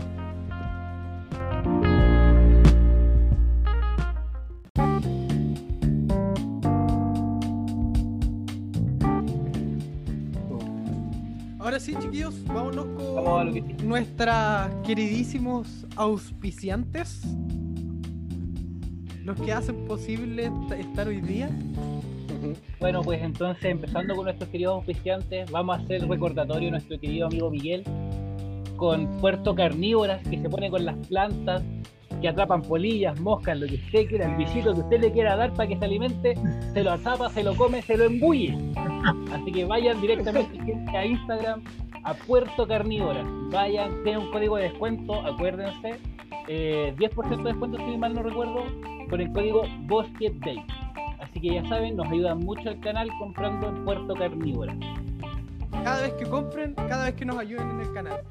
Sí, chiquillos, vámonos Vamos que con sí. nuestros queridísimos auspiciantes. Los que hacen posible esta- estar hoy día. Bueno, pues entonces, empezando con nuestros queridos auspiciantes, vamos a hacer recordatorio a nuestro querido amigo Miguel con Puerto Carnívoras, que se pone con las plantas, que atrapan polillas, moscas, lo que usted quiera, el bichito que usted le quiera dar para que se alimente, se lo atrapa, se lo come, se lo embulle. Así que vayan directamente a Instagram, a Puerto Carnívoras. Vayan, tienen un código de descuento, acuérdense, eh, 10% de descuento si mal no recuerdo, con el código Bosque Day. Así que ya saben, nos ayudan mucho al canal comprando en Puerto Carnívora. Cada vez que compren, cada vez que nos ayuden en el canal.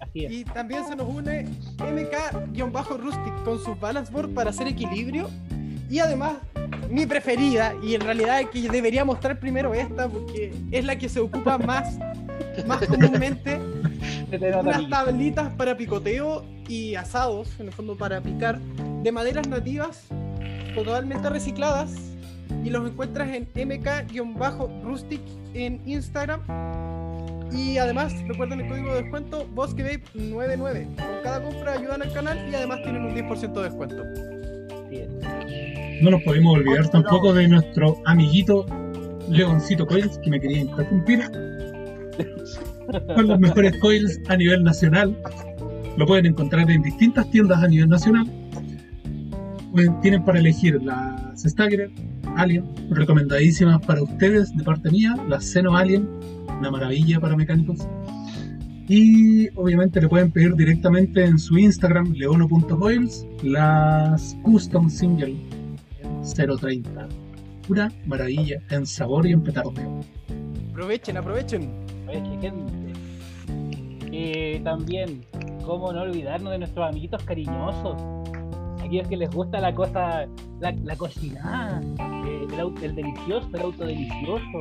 Así es. Y también se nos une MK-Rustic con sus balance board para hacer equilibrio. Y además, mi preferida, y en realidad que debería mostrar primero esta porque es la que se ocupa más, más comúnmente. Unas tablitas para picoteo y asados, en el fondo para picar, de maderas nativas, totalmente recicladas. Y los encuentras en MK-Rustic en Instagram. Y además, recuerden el código de descuento BosqueVape99. Con cada compra ayudan al canal y además tienen un 10% de descuento. Es. No nos podemos olvidar tampoco de nuestro amiguito Leoncito Coils, que me quería interrumpir. Son los mejores coils a nivel nacional. Lo pueden encontrar en distintas tiendas a nivel nacional. Pueden- tienen para elegir las Stagger, Alien, recomendadísimas para ustedes de parte mía, las Xeno Alien, una maravilla para mecánicos. Y obviamente le pueden pedir directamente en su Instagram, leono.coils, las Custom Single 030. Pura maravilla en sabor y en petardeo. Aprovechen, aprovechen. Gente. Eh, también, cómo no olvidarnos de nuestros amiguitos cariñosos. Aquellos que les gusta la cosa, la, la cocinada, eh, el, el delicioso, el auto delicioso.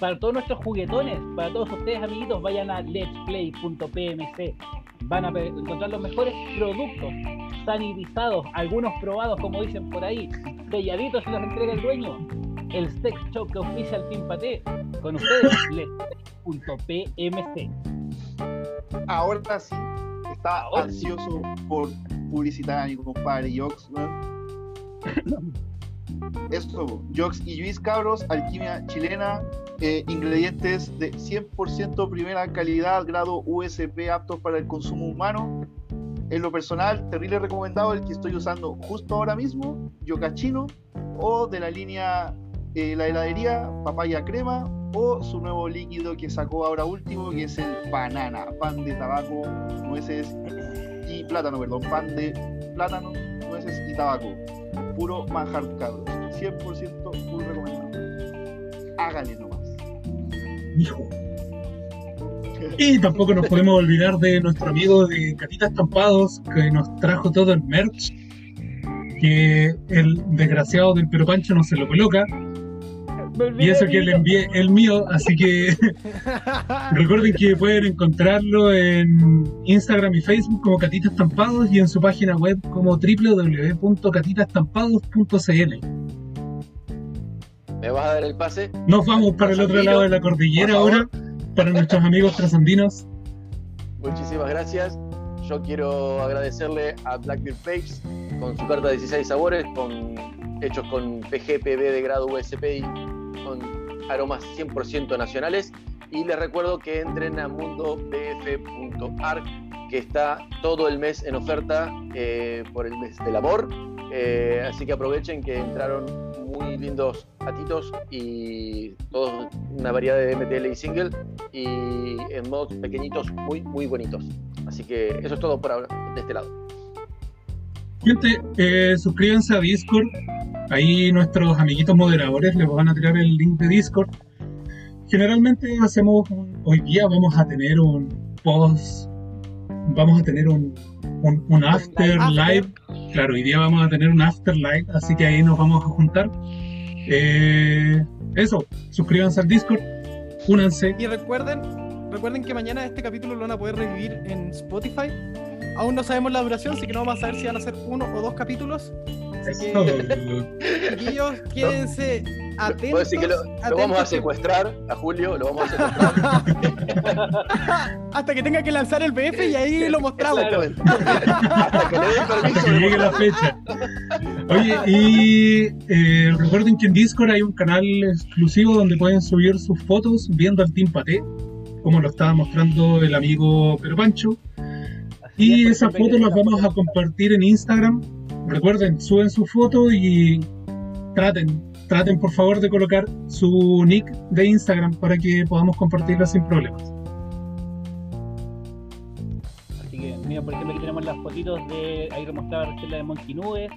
Para todos nuestros juguetones, para todos ustedes amiguitos, vayan a letsplay.pmc. Van a encontrar los mejores productos, sanitizados, algunos probados, como dicen por ahí, selladitos y los entrega el dueño. El sex shop que auspicia al Team Paté. Con ustedes, letsplay.pmc. Ahora sí, estaba Ahora. ansioso por publicitar a mi compadre Jox, Esto, Jox y Luis Cabros, alquimia chilena, eh, ingredientes de 100% primera calidad, grado USP aptos para el consumo humano. En lo personal, terrible recomendado el que estoy usando justo ahora mismo, Yocachino, o de la línea eh, La Heladería, Papaya Crema, o su nuevo líquido que sacó ahora último, que es el banana, pan de tabaco, nueces y plátano, perdón, pan de plátano, nueces y tabaco. Puro manjar, cabros. 100% muy recomendado. Hágale nomás. Hijo. Y tampoco nos podemos olvidar de nuestro amigo de Catitas Estampados que nos trajo todo el merch. Que el desgraciado del Pero Pancho no se lo coloca. Y eso que le envié el mío, así que recuerden que pueden encontrarlo en Instagram y Facebook como Catitas Estampados y en su página web como www.catitasestampados.cl. ¿Me vas a dar el pase? Nos vamos para el otro lado de la cordillera ahora, para nuestros amigos trasandinos. Muchísimas gracias. Yo quiero agradecerle a Blackbeard Fakes con su carta de 16 sabores, con, hechos con PGPB de grado USP y con aromas 100% nacionales. Y les recuerdo que entren a mundobf.arc, que está todo el mes en oferta eh, por el mes del amor. Eh, así que aprovechen que entraron muy lindos gatitos y todos una variedad de MTL y single y en modos pequeñitos muy muy bonitos. Así que eso es todo por ahora de este lado. Gente, eh, suscríbanse a Discord. Ahí nuestros amiguitos moderadores les van a tirar el link de Discord. Generalmente hacemos un- hoy día vamos a tener un post, vamos a tener un, un, un after live. Claro, hoy día vamos a tener un after live, así que ahí nos vamos a juntar. Eh, eso, suscríbanse al Discord, únanse. Y recuerden, recuerden que mañana este capítulo lo van a poder revivir en Spotify. Aún no sabemos la duración, así que no vamos a saber si van a ser uno o dos capítulos. Así Eso, que, chiquillos, quédense atentos. Decir que lo, vamos a secuestrar a Julio, lo vamos a secuestrar. Hasta que tenga que lanzar el BF y ahí lo mostramos. Exactamente. Hasta que le den Hasta permiso que llegue la fecha. Oye, y eh, recuerden que en Discord hay un canal exclusivo donde pueden subir sus fotos viendo al Team Paté, como lo estaba mostrando el amigo Pero Pancho. Y es, esas fotos las vamos a compartir en Instagram. Recuerden, suben su foto y traten, traten por favor de colocar su nick de Instagram para que podamos compartirla sin problemas. Así que, mira, por ejemplo, aquí tenemos las fotitos de. Ahí mostraba recién la de Monkey Nubes.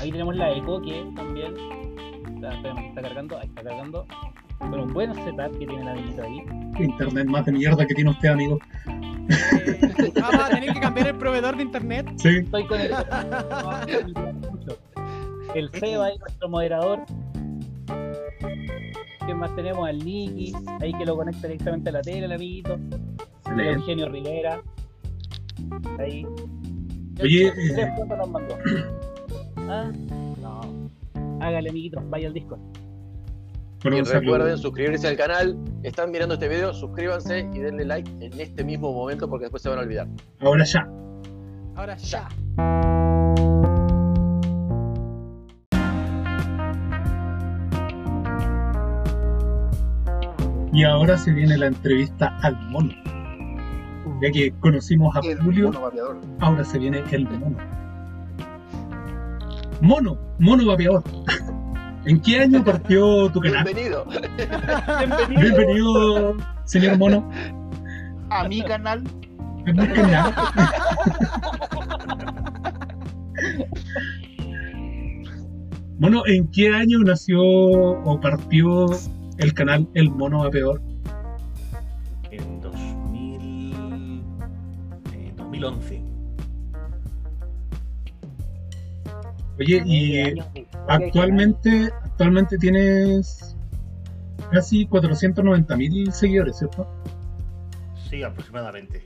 Ahí tenemos la de Coque también. Está, espérame, está cargando. Ahí está cargando. Un buen setup que tiene la amiguita ahí. Internet más de mierda que tiene usted, amigo. Eh, vamos a tener que cambiar el proveedor de internet. Sí, Estoy con el. el Seba ahí, nuestro moderador. ¿Quién más tenemos? Al Niki. Ahí que lo conecta directamente a la tele, el amiguito. El. Eugenio Rivera. Ahí. Oye, Tres eh, nos mandó. Ah, no. Hágale, amiguito, vaya al Discord. Bueno, Y saludo. recuerden suscribirse al canal. Están mirando este video, suscríbanse y denle like en este mismo momento porque después se van a olvidar. Ahora ya. Ahora ya. Y ahora se viene la entrevista al mono. Ya que conocimos a El Julio, mono ahora se viene el mono. Mono, mono vapeador. ¿En qué año partió tu canal? Bienvenido. Bienvenido. Bienvenido, señor mono. A mi canal, a mi canal. Mono, ¿en qué año nació o partió el canal El Mono Vapeador? En 2000, eh, 2011. Oye, y actualmente, actualmente tienes casi 490 mil seguidores, ¿cierto? Sí, aproximadamente.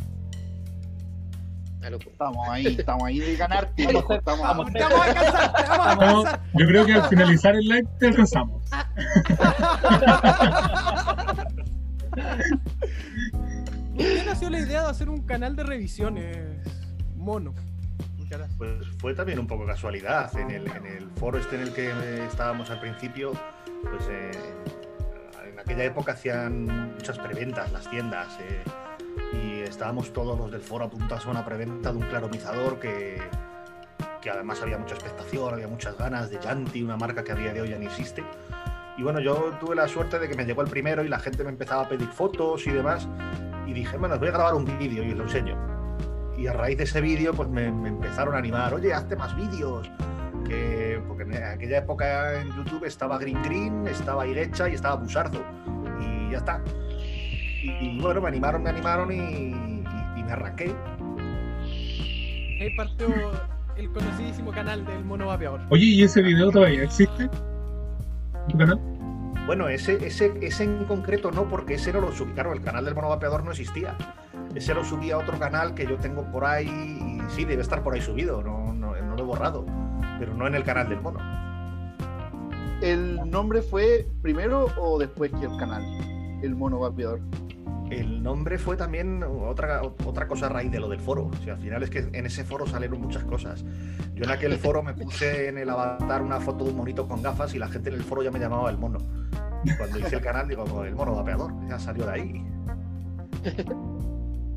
Estamos ahí, estamos ahí de ganarte, Vamos a estamos vamos vamos yo creo que al finalizar el live te alcanzamos. ¿Por qué nació la idea de hacer un canal de revisiones mono? Pues fue también un poco casualidad. En el, foro este en el que eh, estábamos al principio, pues eh, en aquella época hacían muchas preventas las tiendas. eh, y estábamos todos los del foro apuntados a una preventa de un claromizador que, que además había mucha expectación, había muchas ganas de Yanti, una marca que a día de hoy ya no existe. Y bueno, yo tuve la suerte de que me llegó el primero y la gente me empezaba a pedir fotos y demás. Y dije, bueno, voy a grabar un vídeo y os lo enseño. Y a raíz de ese vídeo, pues me, me empezaron a animar, oye, hazte más vídeos. Que, porque en aquella época en YouTube estaba Green Green, estaba Irecha y estaba Busardo. Y ya está. Y, y bueno, me animaron, me animaron y, y- y me arranqué. Ahí partió el conocidísimo canal del mono vapeador. Oye, ¿y ese video todavía existe? ¿En tu canal? Bueno, ese, ese, ese en concreto no, porque ese no lo subí. Claro, el canal del monovapeador no existía. Ese lo subí a otro canal que yo tengo por ahí y sí, debe estar por ahí subido. No, no, no lo he borrado. Pero no en el canal del mono. ¿El nombre fue primero o después que el canal? El mono vapeador. El nombre fue también otra, otra cosa a raíz de lo del foro. O sea, al final es que en ese foro salieron muchas cosas. Yo en aquel foro me puse en el avatar una foto de un monito con gafas y la gente en el foro ya me llamaba el mono. Cuando hice el canal digo, "Pues el mono vapeador. Ya salió de ahí.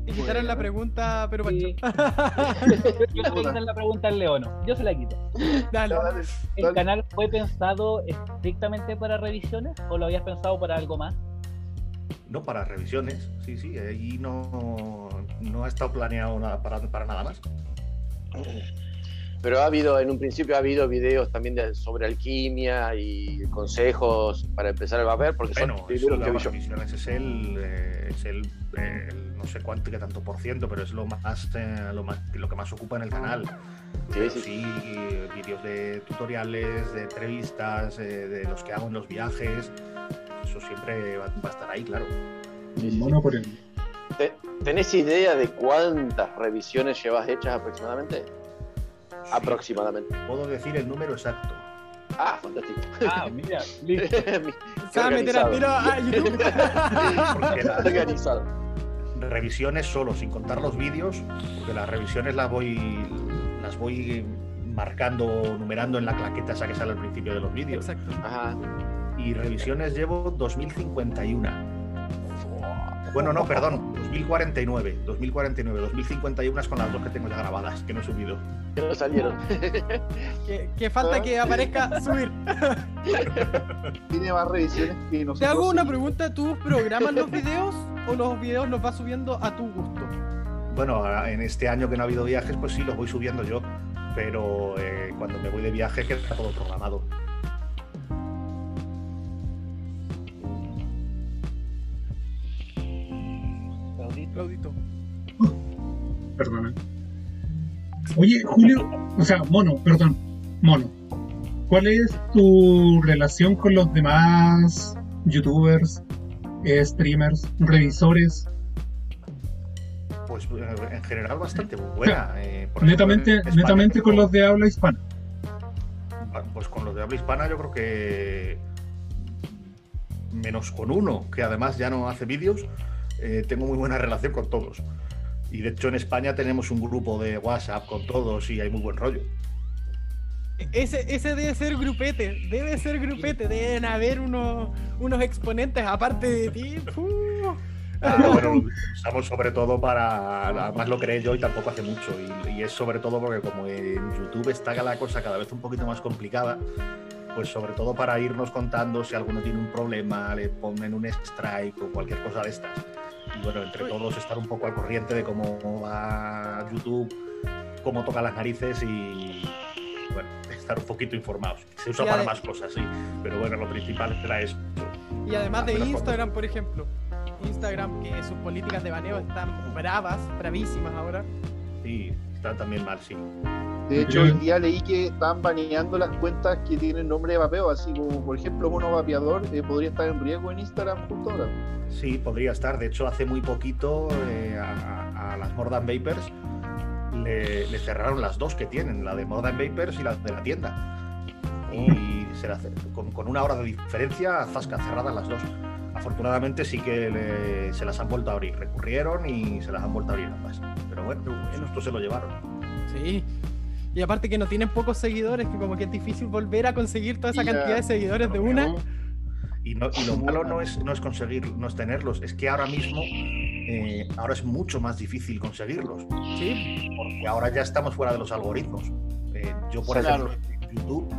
Y quitaron la pregunta, pero Pancho. Sí. Yo, yo le voy a quitar la pregunta al Leono. Yo se la quito. Dale. Dale, ¿El dale. canal fue pensado estrictamente para revisiones o lo habías pensado para algo más? No para revisiones, sí, sí, ahí no, no ha estado planeado nada para, para nada más. Pero ha habido, en un principio ha habido videos también de- sobre alquimia y consejos para empezar a vapear, porque Bueno, son de que vi yo. revisiones es el, eh, es el, eh, el no sé cuánto que tanto por ciento, pero es lo más, eh, lo más lo que más ocupa en el canal. Sí, Pero sí. sí, vídeos de tutoriales, de entrevistas, eh, de los que hago en los viajes. Eso siempre va, va a estar ahí, claro. Por el. ¿Te- ¿Tenés idea de cuántas revisiones llevas hechas aproximadamente? Aproximadamente. Puedo decir el número exacto. Ah, fantástico. Ah, mira, listo. Se va a meter al tiro a YouTube. Porque Organizado. Revisiones solo, sin contar los vídeos, porque las revisiones las voy las voy marcando, numerando en la claqueta esa que sale al principio de los vídeos. Exacto. Ajá. Y revisiones llevo 2051. Bueno, no, perdón, 2049. 2049. 2051 es con las dos que tengo ya grabadas, que no he subido. Que no salieron. Que, que falta que aparezca subir. Tiene más revisiones que nosotros. Te hago una pregunta, ¿tú programas los videos o los videos los vas subiendo a tu gusto? Bueno, en este año que no ha habido viajes, pues sí, los voy subiendo yo. Pero eh, cuando me voy de viaje queda todo programado. Claudito. Perdona. Oye, Julio, o sea, Mono, perdón, Mono. ¿Cuál es tu relación con los demás youtubers, streamers, revisores? Pues eh, en general bastante buena. eh, por Netamente, netamente con los de habla hispana. Pues con los de habla hispana yo creo que menos con uno, que además ya no hace vídeos, eh, tengo muy buena relación con todos. Y de hecho en España tenemos un grupo de WhatsApp con todos y hay muy buen rollo. Ese, ese debe ser grupete, debe ser grupete, deben haber unos, unos exponentes aparte de ti. Ah, bueno, usamos sobre todo para. Además lo creé yo y tampoco hace mucho. Y, y es sobre todo porque, como en YouTube está la cosa cada vez un poquito más complicada, pues sobre todo para irnos contando si alguno tiene un problema, le ponen un strike o cualquier cosa de estas. Y bueno, entre todos estar un poco al corriente de cómo va YouTube, cómo toca las narices y. Estar un poquito informados. Se usa Y para más cosas, sí. Pero bueno, lo principal era eso. Y además de Instagram, por ejemplo. Instagram, que sus políticas de baneo están bravas, bravísimas ahora. Sí, está también mal, sí. De hecho, hoy día leí que están baneando las cuentas que tienen nombre de vapeo, así como, por ejemplo, Mono Vapeador eh, podría estar en riesgo en Instagram justo ahora. Sí, podría estar. De hecho, hace muy poquito eh, a, a- a las Mordan Vapers le, le cerraron las dos que tienen, la de Mordan Vapers y la de la tienda. Y se la con, con una hora de diferencia, zasca, cerradas las dos. Afortunadamente sí que le- se las han vuelto a abrir. Recurrieron y se las han vuelto a abrir ambas. Pero bueno, esto se lo llevaron. Sí. Y aparte que no tienen pocos seguidores, que como que es difícil volver a conseguir toda esa Ya. cantidad de seguidores de una. Y, no- y lo malo no es, no es conseguir, no es tenerlos, es que ahora mismo, eh, ahora es mucho más difícil conseguirlos. Sí. porque ahora ya estamos fuera de los algoritmos. Eh, yo, por ejemplo, en YouTube,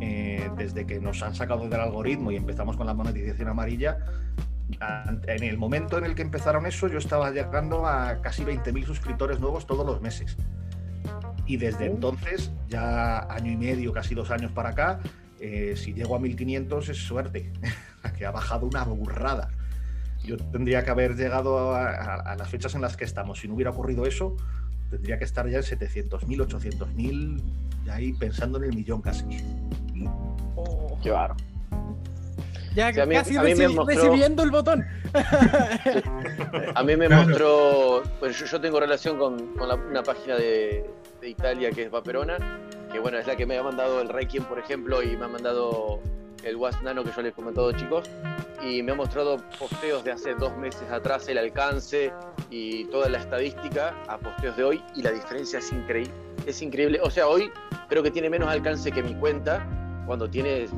eh, desde que nos han sacado del algoritmo y empezamos con la monetización amarilla, en el momento en el que empezaron eso, yo estaba llegando a casi 20.000 suscriptores nuevos todos los meses. Y desde entonces, ya año y medio, casi dos años para acá, eh, si llego a 1.500 es suerte, que ha bajado una burrada. Yo tendría que haber llegado a, a- a las fechas en las que estamos. Si no hubiera ocurrido eso, tendría que estar ya en 700.000, 800.000, ya ahí pensando en el millón casi. Oh, Qué barro. ya Sí, a mí- casi a mí me reci- mostró- recibiendo el botón. A mí me Claro. mostró, pues yo, yo tengo relación con, con la- una página de, de Italia que es Vaperona, que bueno, es la que me ha mandado el Requiem, por ejemplo, y me ha mandado el Was Nano que yo les he comentado, chicos, y me ha mostrado posteos de hace dos meses atrás, el alcance y toda la estadística a posteos de hoy, y la diferencia es increíble. Es increíble. O sea, hoy creo que tiene menos alcance que mi cuenta, cuando tiene,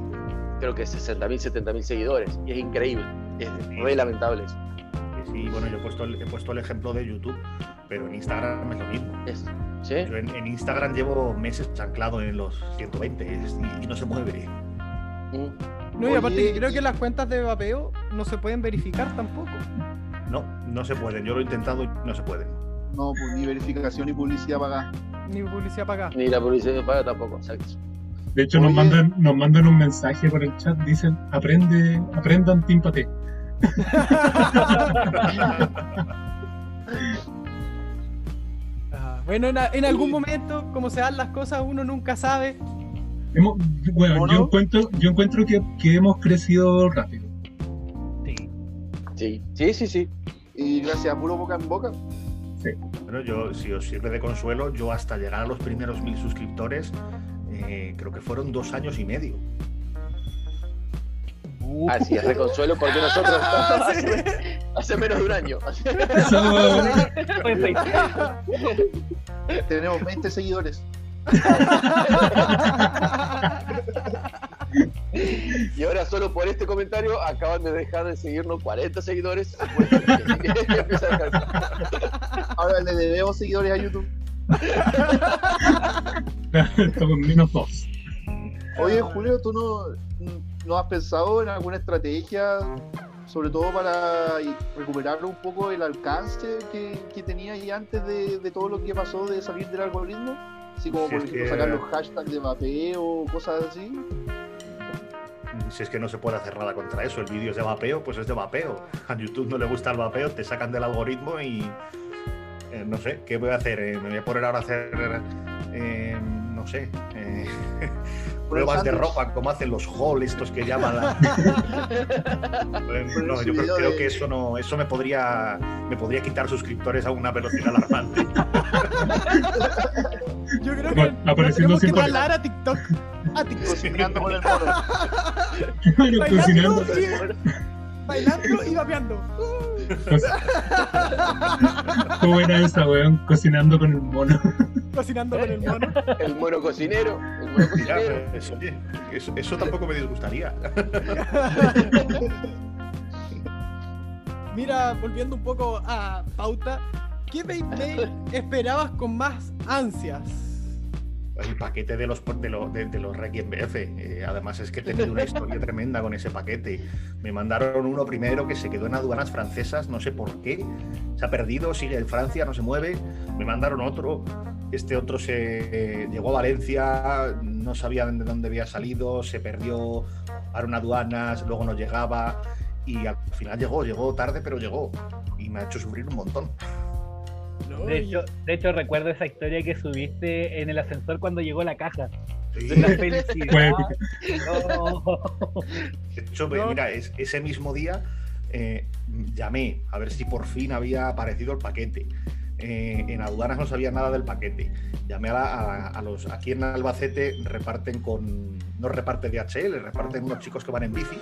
creo que 60.000, 70.000 seguidores, y es increíble. Es lamentable eso. Y sí, bueno, yo he puesto, el, he puesto el ejemplo de YouTube, pero en Instagram es lo mismo. Es- ¿Sí? Yo en, en Instagram llevo meses anclado en los 120 es- y, y no se mueve. Mm. No, y aparte Oye, creo que las cuentas de vapeo no se pueden verificar tampoco. No, no se pueden. Yo lo he intentado y no se pueden. No, pues ni verificación ni publicidad pagada. Ni publicidad pagada. Ni la publicidad paga tampoco, exacto. De hecho, nos mandan, nos mandan un mensaje por el chat, dicen, aprende, aprendan Tímpate. Ah, bueno, en, algún momento, como se dan las cosas, uno nunca sabe. Hemos- bueno, ¿Cómo yo no? encuentro, yo encuentro que, que hemos crecido rápido. Sí, sí, sí, sí. Y gracias a puro boca en boca. Bueno, yo, si os sirve de consuelo, yo hasta llegar a los primeros mil suscriptores eh, creo que fueron dos años y medio. Así es, de consuelo, porque nosotros hace, hace menos de un año. Tenemos 20 seguidores. Y ahora solo por este comentario acaban de dejar de seguirnos 40 seguidores. Ahora le debemos seguidores a YouTube. Estamos menos dos. Oye, Julio, ¿tú no, no has pensado en alguna estrategia, sobre todo para recuperar un poco el alcance que, que tenía ahí antes de, de todo lo que pasó de salir del algoritmo? Así como, Si por ejemplo, que- sacar los hashtags de vapeo o cosas así. Si es que no se puede hacer nada contra eso, el vídeo es de vapeo, pues es de vapeo. A YouTube no le gusta el vapeo, te sacan del algoritmo y. eh, no sé, ¿qué voy a hacer? Eh, me voy a poner ahora a hacer. eh, no sé. pruebas de ropa, como hacen los haul estos que llaman. la- no, yo creo, creo que eso no. Eso me podría. Me podría quitar suscriptores a una velocidad alarmante. Yo creo que nos apareciendo tenemos que trasladar a TikTok. A TikTok. Cocinando con el. Bailando y, bailando y vapeando. ¿Cómo era esa, weón? Cocinando con el mono. Cocinando con el mono. El mono cocinero. El mono cocinero. oye, eso, eso tampoco me disgustaría. Mira, volviendo un poco a pauta, ¿qué Beyblade esperabas con más ansias? El paquete de los de, lo- de- de los Requiem BF. eh, además es que he tenido una historia tremenda con ese paquete. Me mandaron uno primero que se quedó en aduanas francesas, no sé por qué. Se ha perdido, sigue en Francia, no se mueve. Me mandaron otro. Este otro se eh, llegó a Valencia, no sabían de dónde había salido, se perdió, pararon aduanas, luego no llegaba. Y al final llegó, llegó tarde, pero llegó. Y me ha hecho sufrir un montón. De hecho, de hecho, recuerdo esa historia que subiste en el ascensor cuando llegó la caja. Sí. La felicidad. Fue No. De hecho, No. mira, es- ese mismo día eh, llamé a ver si por fin había aparecido el paquete. Eh, en aduanas no sabía nada del paquete. Llamé a, la- a- a los. Aquí en Albacete reparten con. No reparte DHL, reparten unos chicos que van en bici.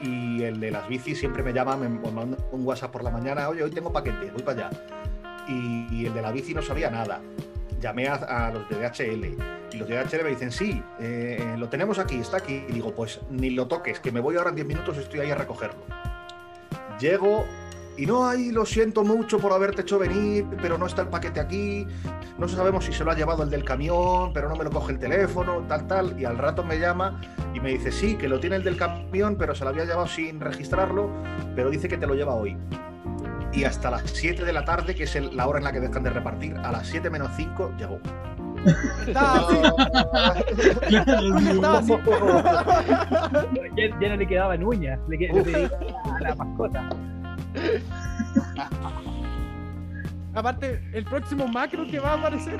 Y el de las bicis siempre me llama, me, me manda un WhatsApp por la mañana. Oye, hoy tengo paquete, voy para allá. Y, el de la bici no sabía nada. Llamé a, a los de DHL y los de DHL me dicen, sí, eh, lo tenemos aquí, está aquí. Y digo, pues ni lo toques, que me voy ahora en 10 minutos, estoy ahí a recogerlo. Llego y no, ay, lo siento mucho por haberte hecho venir, pero no está el paquete aquí. No sabemos si se lo ha llevado el del camión, pero no me lo coge el teléfono, tal, tal. Y al rato me llama y me dice, sí, que lo tiene el del camión, pero se lo había llevado sin registrarlo, pero dice que te lo lleva hoy. Y hasta las 7 de la tarde, que es el- la hora en la que dejan de repartir, a las 7 menos 5 llegó. Ya, ya no le quedaban uñas, le, que- le pedí a la mascota. Aparte, el próximo macro que va a aparecer,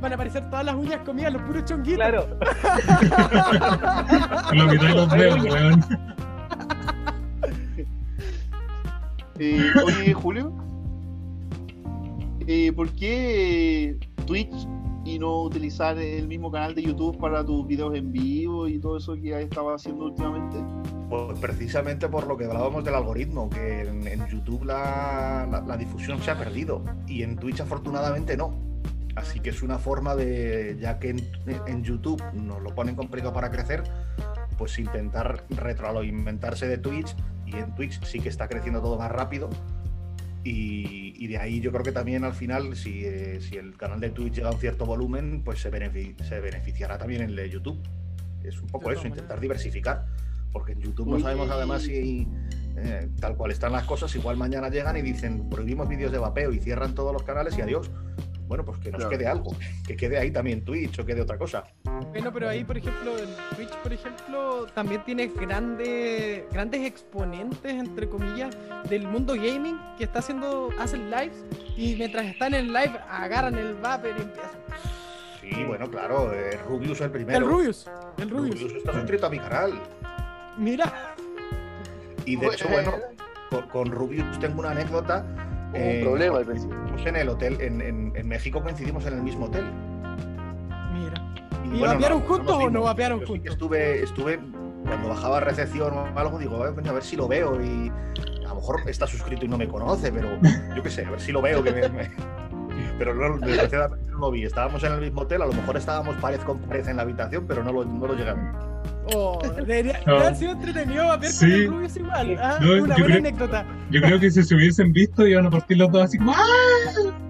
van a aparecer todas las uñas comidas, los puros chonguitos. Claro. Mitad de los dedos, weón. Eh, oye, Julio, eh, ¿por qué Twitch y no utilizar el mismo canal de YouTube para tus videos en vivo y todo eso que estado haciendo últimamente? Pues precisamente por lo que hablábamos del algoritmo, que en, en YouTube la, la- la difusión se ha perdido y en Twitch afortunadamente no. Así que es una forma de, ya que en, en YouTube nos lo ponen complicado para crecer, pues intentar retroalimentarse de Twitch y en Twitch sí que está creciendo todo más rápido. Y, y de ahí yo creo que también al final, si, eh, si el canal de Twitch llega a un cierto volumen, pues se, se beneficiará también el de YouTube. Es un poco eso, intentar diversificar. Porque en YouTube no sabemos además si eh, tal cual están las cosas, igual mañana llegan y dicen prohibimos vídeos de vapeo y cierran todos los canales y adiós. Bueno, pues que nos Claro. quede algo, que quede ahí también Twitch o quede otra cosa. Bueno, pero ahí, por ejemplo, en Twitch, por ejemplo, también tienes grandes, grandes exponentes, entre comillas, del mundo gaming que está haciendo, hacen lives y mientras están en live agarran el vapor y empiezan. Sí, bueno, claro, eh, Rubius el primero. El Rubius, el Rubius. Rubius está suscrito a mi canal. Mira, Y de hecho, bueno, con, con Rubius tengo una anécdota. Hubo eh, un problema al principio. En el hotel, en, en- en México coincidimos en el mismo hotel. mira. Y ¿Y Bueno, vapearon no, juntos nos o no vapearon sí juntos? Estuve, estuve, cuando bajaba recepción o algo, digo, "Eh, a ver si lo veo y a lo mejor está suscrito y no me conoce, pero yo qué sé, a ver si lo veo. Que me- me- Pero no, desgraciadamente no lo vi. Estábamos en el mismo hotel, a lo mejor estábamos pared con pared en la habitación, pero no lo, no lo llegué a ver. Oh, debería, No. debería haber sido entretenido vapear Sí. con el Rubius igual. Ah, No, una buena creo- anécdota. Yo creo que si se hubiesen visto iban a partir los dos así como ¡Ah!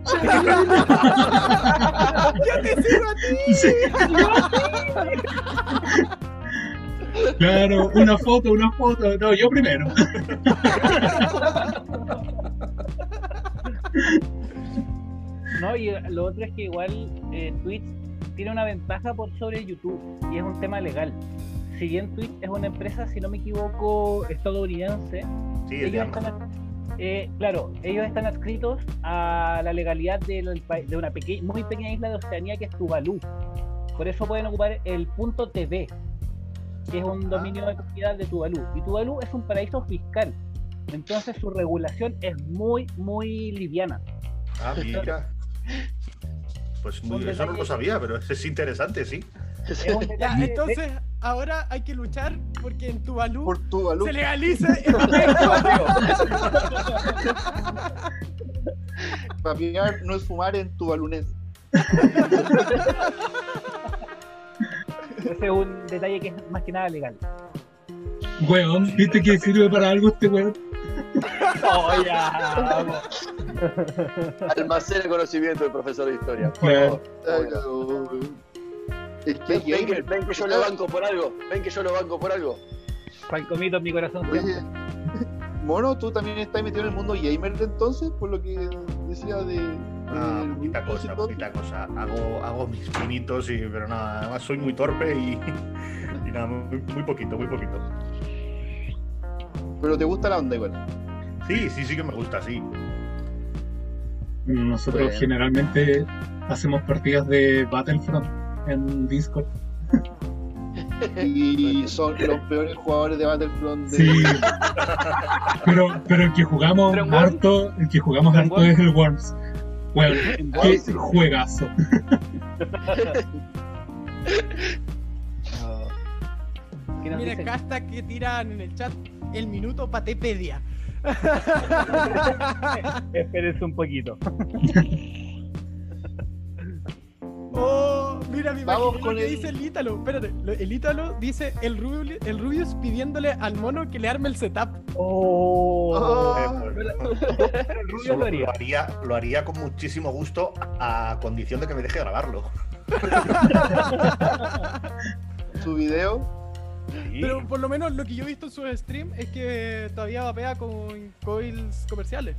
Yo te sigo a ti. Sí. Claro, una foto, una foto. No, yo primero. No, y lo otro es que igual eh, Twitch tiene una ventaja por sobre YouTube y es un tema legal. Si bien Twitch es una empresa, si no me equivoco, estadounidense, Sí, ellos están, eh, claro, ellos están adscritos a la legalidad del de una peque- muy pequeña isla de Oceanía que es Tuvalu. Por eso pueden ocupar el punto TV, que es un dominio de propiedad de Tuvalu. Y Tuvalu es un paraíso fiscal. Entonces su regulación es muy, muy liviana. Ah, mira. Pues muy- eso no lo sabía, pero es interesante, sí. Ya, entonces ahora hay que luchar porque en Tuvalu Por se legalice el. Vapear no es fumar en tu balunés. Ese es un detalle que es más que nada legal. Weón, ¿viste que sirve para algo este weón? Oh, ya, vamos. Almacena conocimiento del profesor de historia. Es que Ven, ven que, gamer. ven que yo lo banco por algo. Ven que yo lo banco por algo. Falcomito en mi corazón siempre. Oye, Mono, tú también estás metido en el mundo gamer entonces, por lo que decía de. Ah, poquita cosa, poquita cosa. Hago, hago mis pinitos, y, pero nada, además soy muy torpe y, y nada, muy, muy poquito, muy poquito. Pero te gusta la onda igual. Sí, sí, sí que me gusta, sí. Nosotros Bueno. generalmente hacemos partidas de Battlefront en Discord. Y son los peores jugadores de Battlefront. De... Sí. Pero, pero el que jugamos harto, el que jugamos ¿En harto Worms? es el Worms. Bueno, qué juegazo. ¿Qué nos Mira, dicen? hashtag que tiran en el chat el minuto patepedia. Espérense un poquito. Oh, mira, me Vamos con lo que el- dice el Ítalo. Espérate, el Ítalo dice el Rubius, el Rubius pidiéndole al mono que le arme el setup. Oh. Ah. Eh, pues, Pero el rubio lo haría. lo haría, lo haría con muchísimo gusto a condición de que me deje grabarlo. Su video. Sí. Pero por lo menos lo que yo he visto en su stream es que todavía vapea con coils comerciales.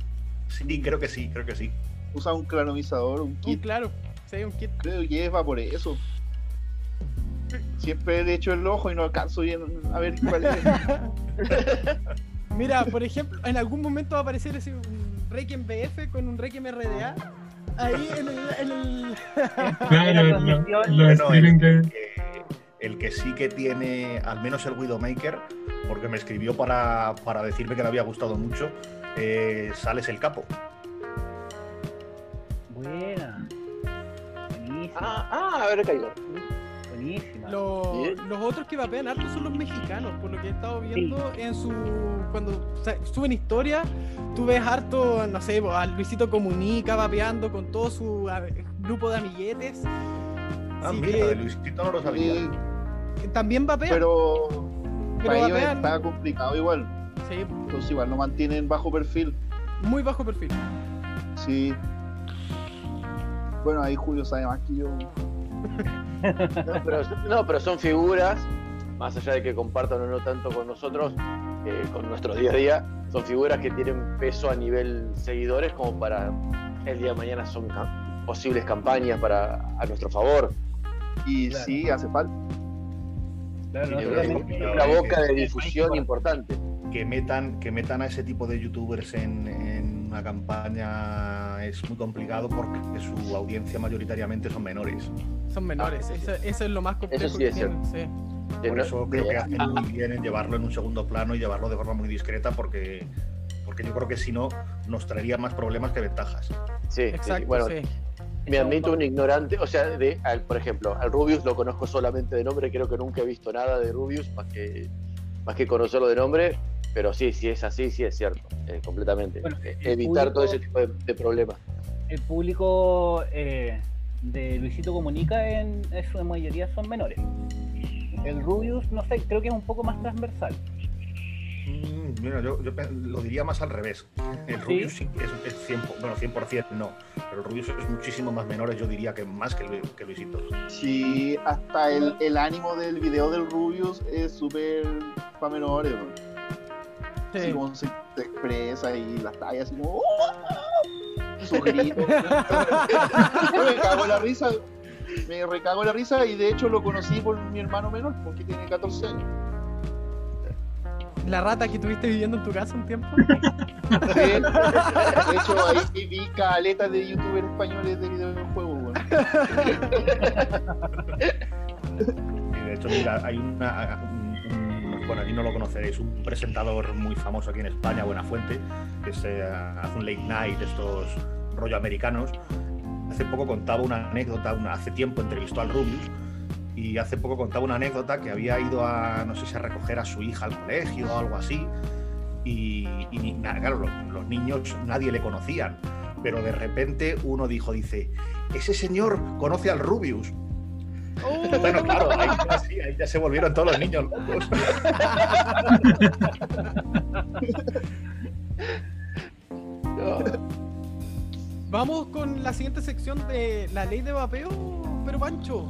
Sí, creo que sí, creo que sí. Usa un cronizador, un Un kit. claro, sí, un kit. Creo que es va por eso. Siempre le echo el ojo y no alcanzo bien a ver cuál es. Mira, por ejemplo, en algún momento va a aparecer ese, un Requiem BF con un Requiem RDA. Ahí en el. en el- Claro, lo- streaming de. el, que, el que sí que tiene, al menos el Widowmaker, porque me escribió para, para decirme que le había gustado mucho, eh, sales el capo. Ah, ah, a ver, caído. Buenísima. Lo- los otros que vapean harto son los mexicanos, por lo que he estado viendo en su. Cuando o sea, suben historia, tú ves harto, no sé, a Luisito Comunica vapeando con todo su a- grupo de amiguetes. Ah, mira, que de Luisito no lo sabía. Sí, también vapean. pero pero para ellos está complicado igual. Sí, Entonces igual lo mantienen bajo perfil. muy bajo perfil. Sí. Bueno, ahí Julio sabe más que yo. No pero, no, pero son figuras, más allá de que compartan o no tanto con nosotros, eh, con nuestro día a día, son figuras que tienen peso a nivel seguidores como para el día de mañana son posibles campañas para a nuestro favor. Y Claro. sí, hace falta. No, claro. una boca de difusión importante. Que metan, que metan a ese tipo de youtubers en, en una campaña es muy complicado porque su audiencia mayoritariamente son menores. Son menores. Ah, eso, eso es lo más complejo sí que es tienen. Sí. Por eso creo que hacen muy bien en llevarlo en un segundo plano y llevarlo de forma muy discreta porque, porque yo creo que si no nos traería más problemas que ventajas. Sí, sí, sí. Exacto, Bueno, sí. Me admito un ignorante, o sea, de, al- por ejemplo, al Rubius lo conozco solamente de nombre, creo que nunca he visto nada de Rubius más que, más que conocerlo de nombre, pero sí, sí es así, sí es cierto, eh, completamente. Bueno, Eh, Evitar todo ese tipo de, de problemas. El público eh, de Luisito Comunica en, en su mayoría son menores. El Rubius, no sé, creo que es un poco más transversal. Mm, mira, yo, lo diría más al revés. El Rubius sí que es, es 100, bueno, 100% no, pero el Rubius es muchísimo más menor, yo diría que más que, Lu- que Luisito. Sí, hasta el, el ánimo del video del Rubius es súper para menores, weón. Sí. como se, se expresa y las tallas así como "Oh", sus gritos. Yo me cago en la risa, me recago en la risa y de hecho lo conocí por mi hermano menor porque tiene 14 años. La rata que tuviste viviendo en tu casa un tiempo. Sí, de hecho ahí vi caletas de youtubers españoles de videojuegos, weón. Y de hecho, mira, hay una. Bueno, aquí no lo conoceréis, un presentador muy famoso aquí en España, Buenafuente, que se hace un late night de estos rollo americanos. Hace poco contaba una anécdota, hace tiempo entrevistó al Rubius y hace poco contaba una anécdota que había ido a, no sé si a recoger a su hija al colegio o algo así. Y, claro, los, los niños nadie le conocían, pero de repente uno dijo, dice, ese señor conoce al Rubius. Bueno, claro, ahí ya, sí, ahí ya se volvieron todos los niños locos. No. Vamos con la siguiente sección de la ley de vapeo, pero Pancho.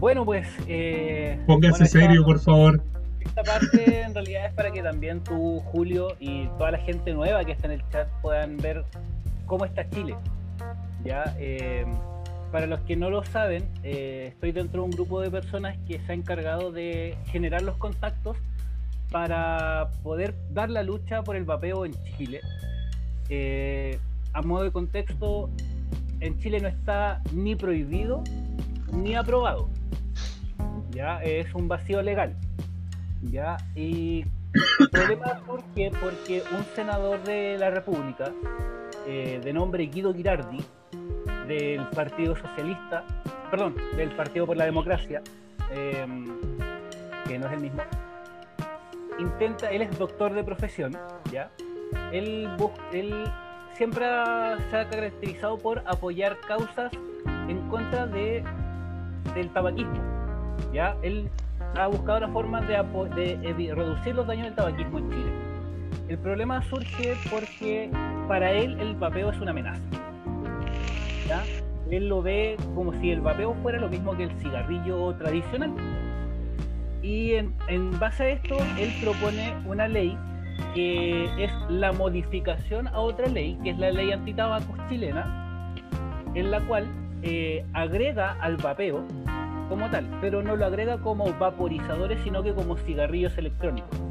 Bueno, pues. Eh, Póngase bueno, esta- serio, por favor. Esta parte en realidad es para que también tú, Julio, y toda la gente nueva que está en el chat puedan ver cómo está Chile. Ya, eh, para los que no lo saben, eh, estoy dentro de un grupo de personas que se ha encargado de generar los contactos para poder dar la lucha por el vapeo en Chile. Eh, a modo de contexto, en Chile no está ni prohibido ni aprobado. Ya es un vacío legal. Ya, y el problema surge porque un senador de la República, eh, de nombre Guido Girardi, del Partido Socialista, perdón, del Partido por la Democracia, eh, que no es el mismo, intenta, él es doctor de profesión, ¿ya? Él, siempre se ha caracterizado por apoyar causas en contra de, del tabaquismo, ¿ya? Él ha buscado la forma de, apo- de reducir los daños del tabaquismo en Chile. El problema surge porque para él el vapeo es una amenaza. Él lo ve como si el vapeo fuera lo mismo que el cigarrillo tradicional. Y en, en base a esto, él propone una ley que es la modificación a otra ley, que es la ley antitabacos chilena, en la cual eh, agrega al vapeo como tal, pero no lo agrega como vaporizadores, sino que como cigarrillos electrónicos.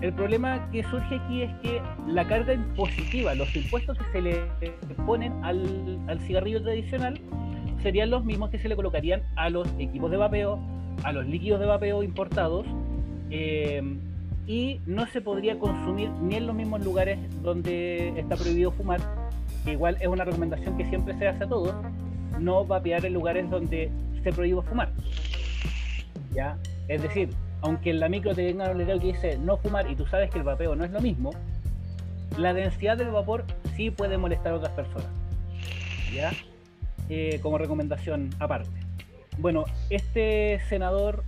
El problema que surge aquí es que la carga impositiva, los impuestos que se le ponen al, al cigarrillo tradicional, serían los mismos que se le colocarían a los equipos de vapeo, a los líquidos de vapeo importados, eh, y no se podría consumir ni en los mismos lugares donde está prohibido fumar, que igual es una recomendación que siempre se hace a todos, no vapear en lugares donde se prohíbe fumar. ¿Ya? Es decir, aunque en la micro te venga un letrero que dice no fumar y tú sabes que el vapeo no es lo mismo, la densidad del vapor sí puede molestar a otras personas. Eh, como recomendación aparte. Bueno, este senador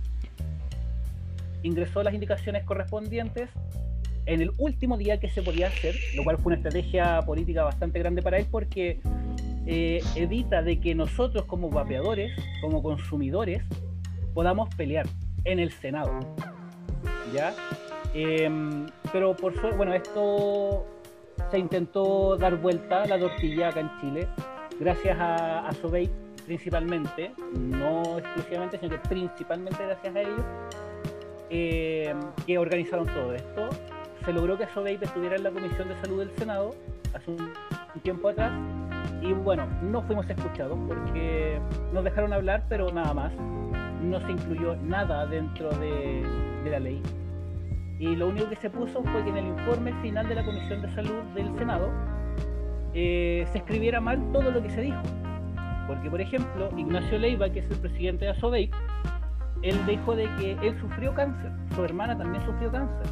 ingresó las indicaciones correspondientes en el último día que se podía hacer, lo cual fue una estrategia política bastante grande para él porque eh, evita de que nosotros como vapeadores, como consumidores, podamos pelear en el Senado. ¿Ya? Em, pero por suerte, bueno, esto se intentó dar vuelta la tortilla acá en Chile, gracias a, a principalmente, no exclusivamente, sino que principalmente gracias a ellos, em, que organizaron todo esto. Se logró que Sobeid estuviera en la Comisión de Salud del Senado hace un tiempo atrás y bueno, no fuimos escuchados porque nos dejaron hablar, pero nada más. No se incluyó nada dentro de, la ley. Y lo único que se puso fue que en el informe final de la Comisión de Salud del Senado eh, se escribiera mal todo lo que se dijo. Porque, por ejemplo, Ignacio Leiva, que es el presidente de Asobeik, él dijo de que él sufrió cáncer, su hermana también sufrió cáncer.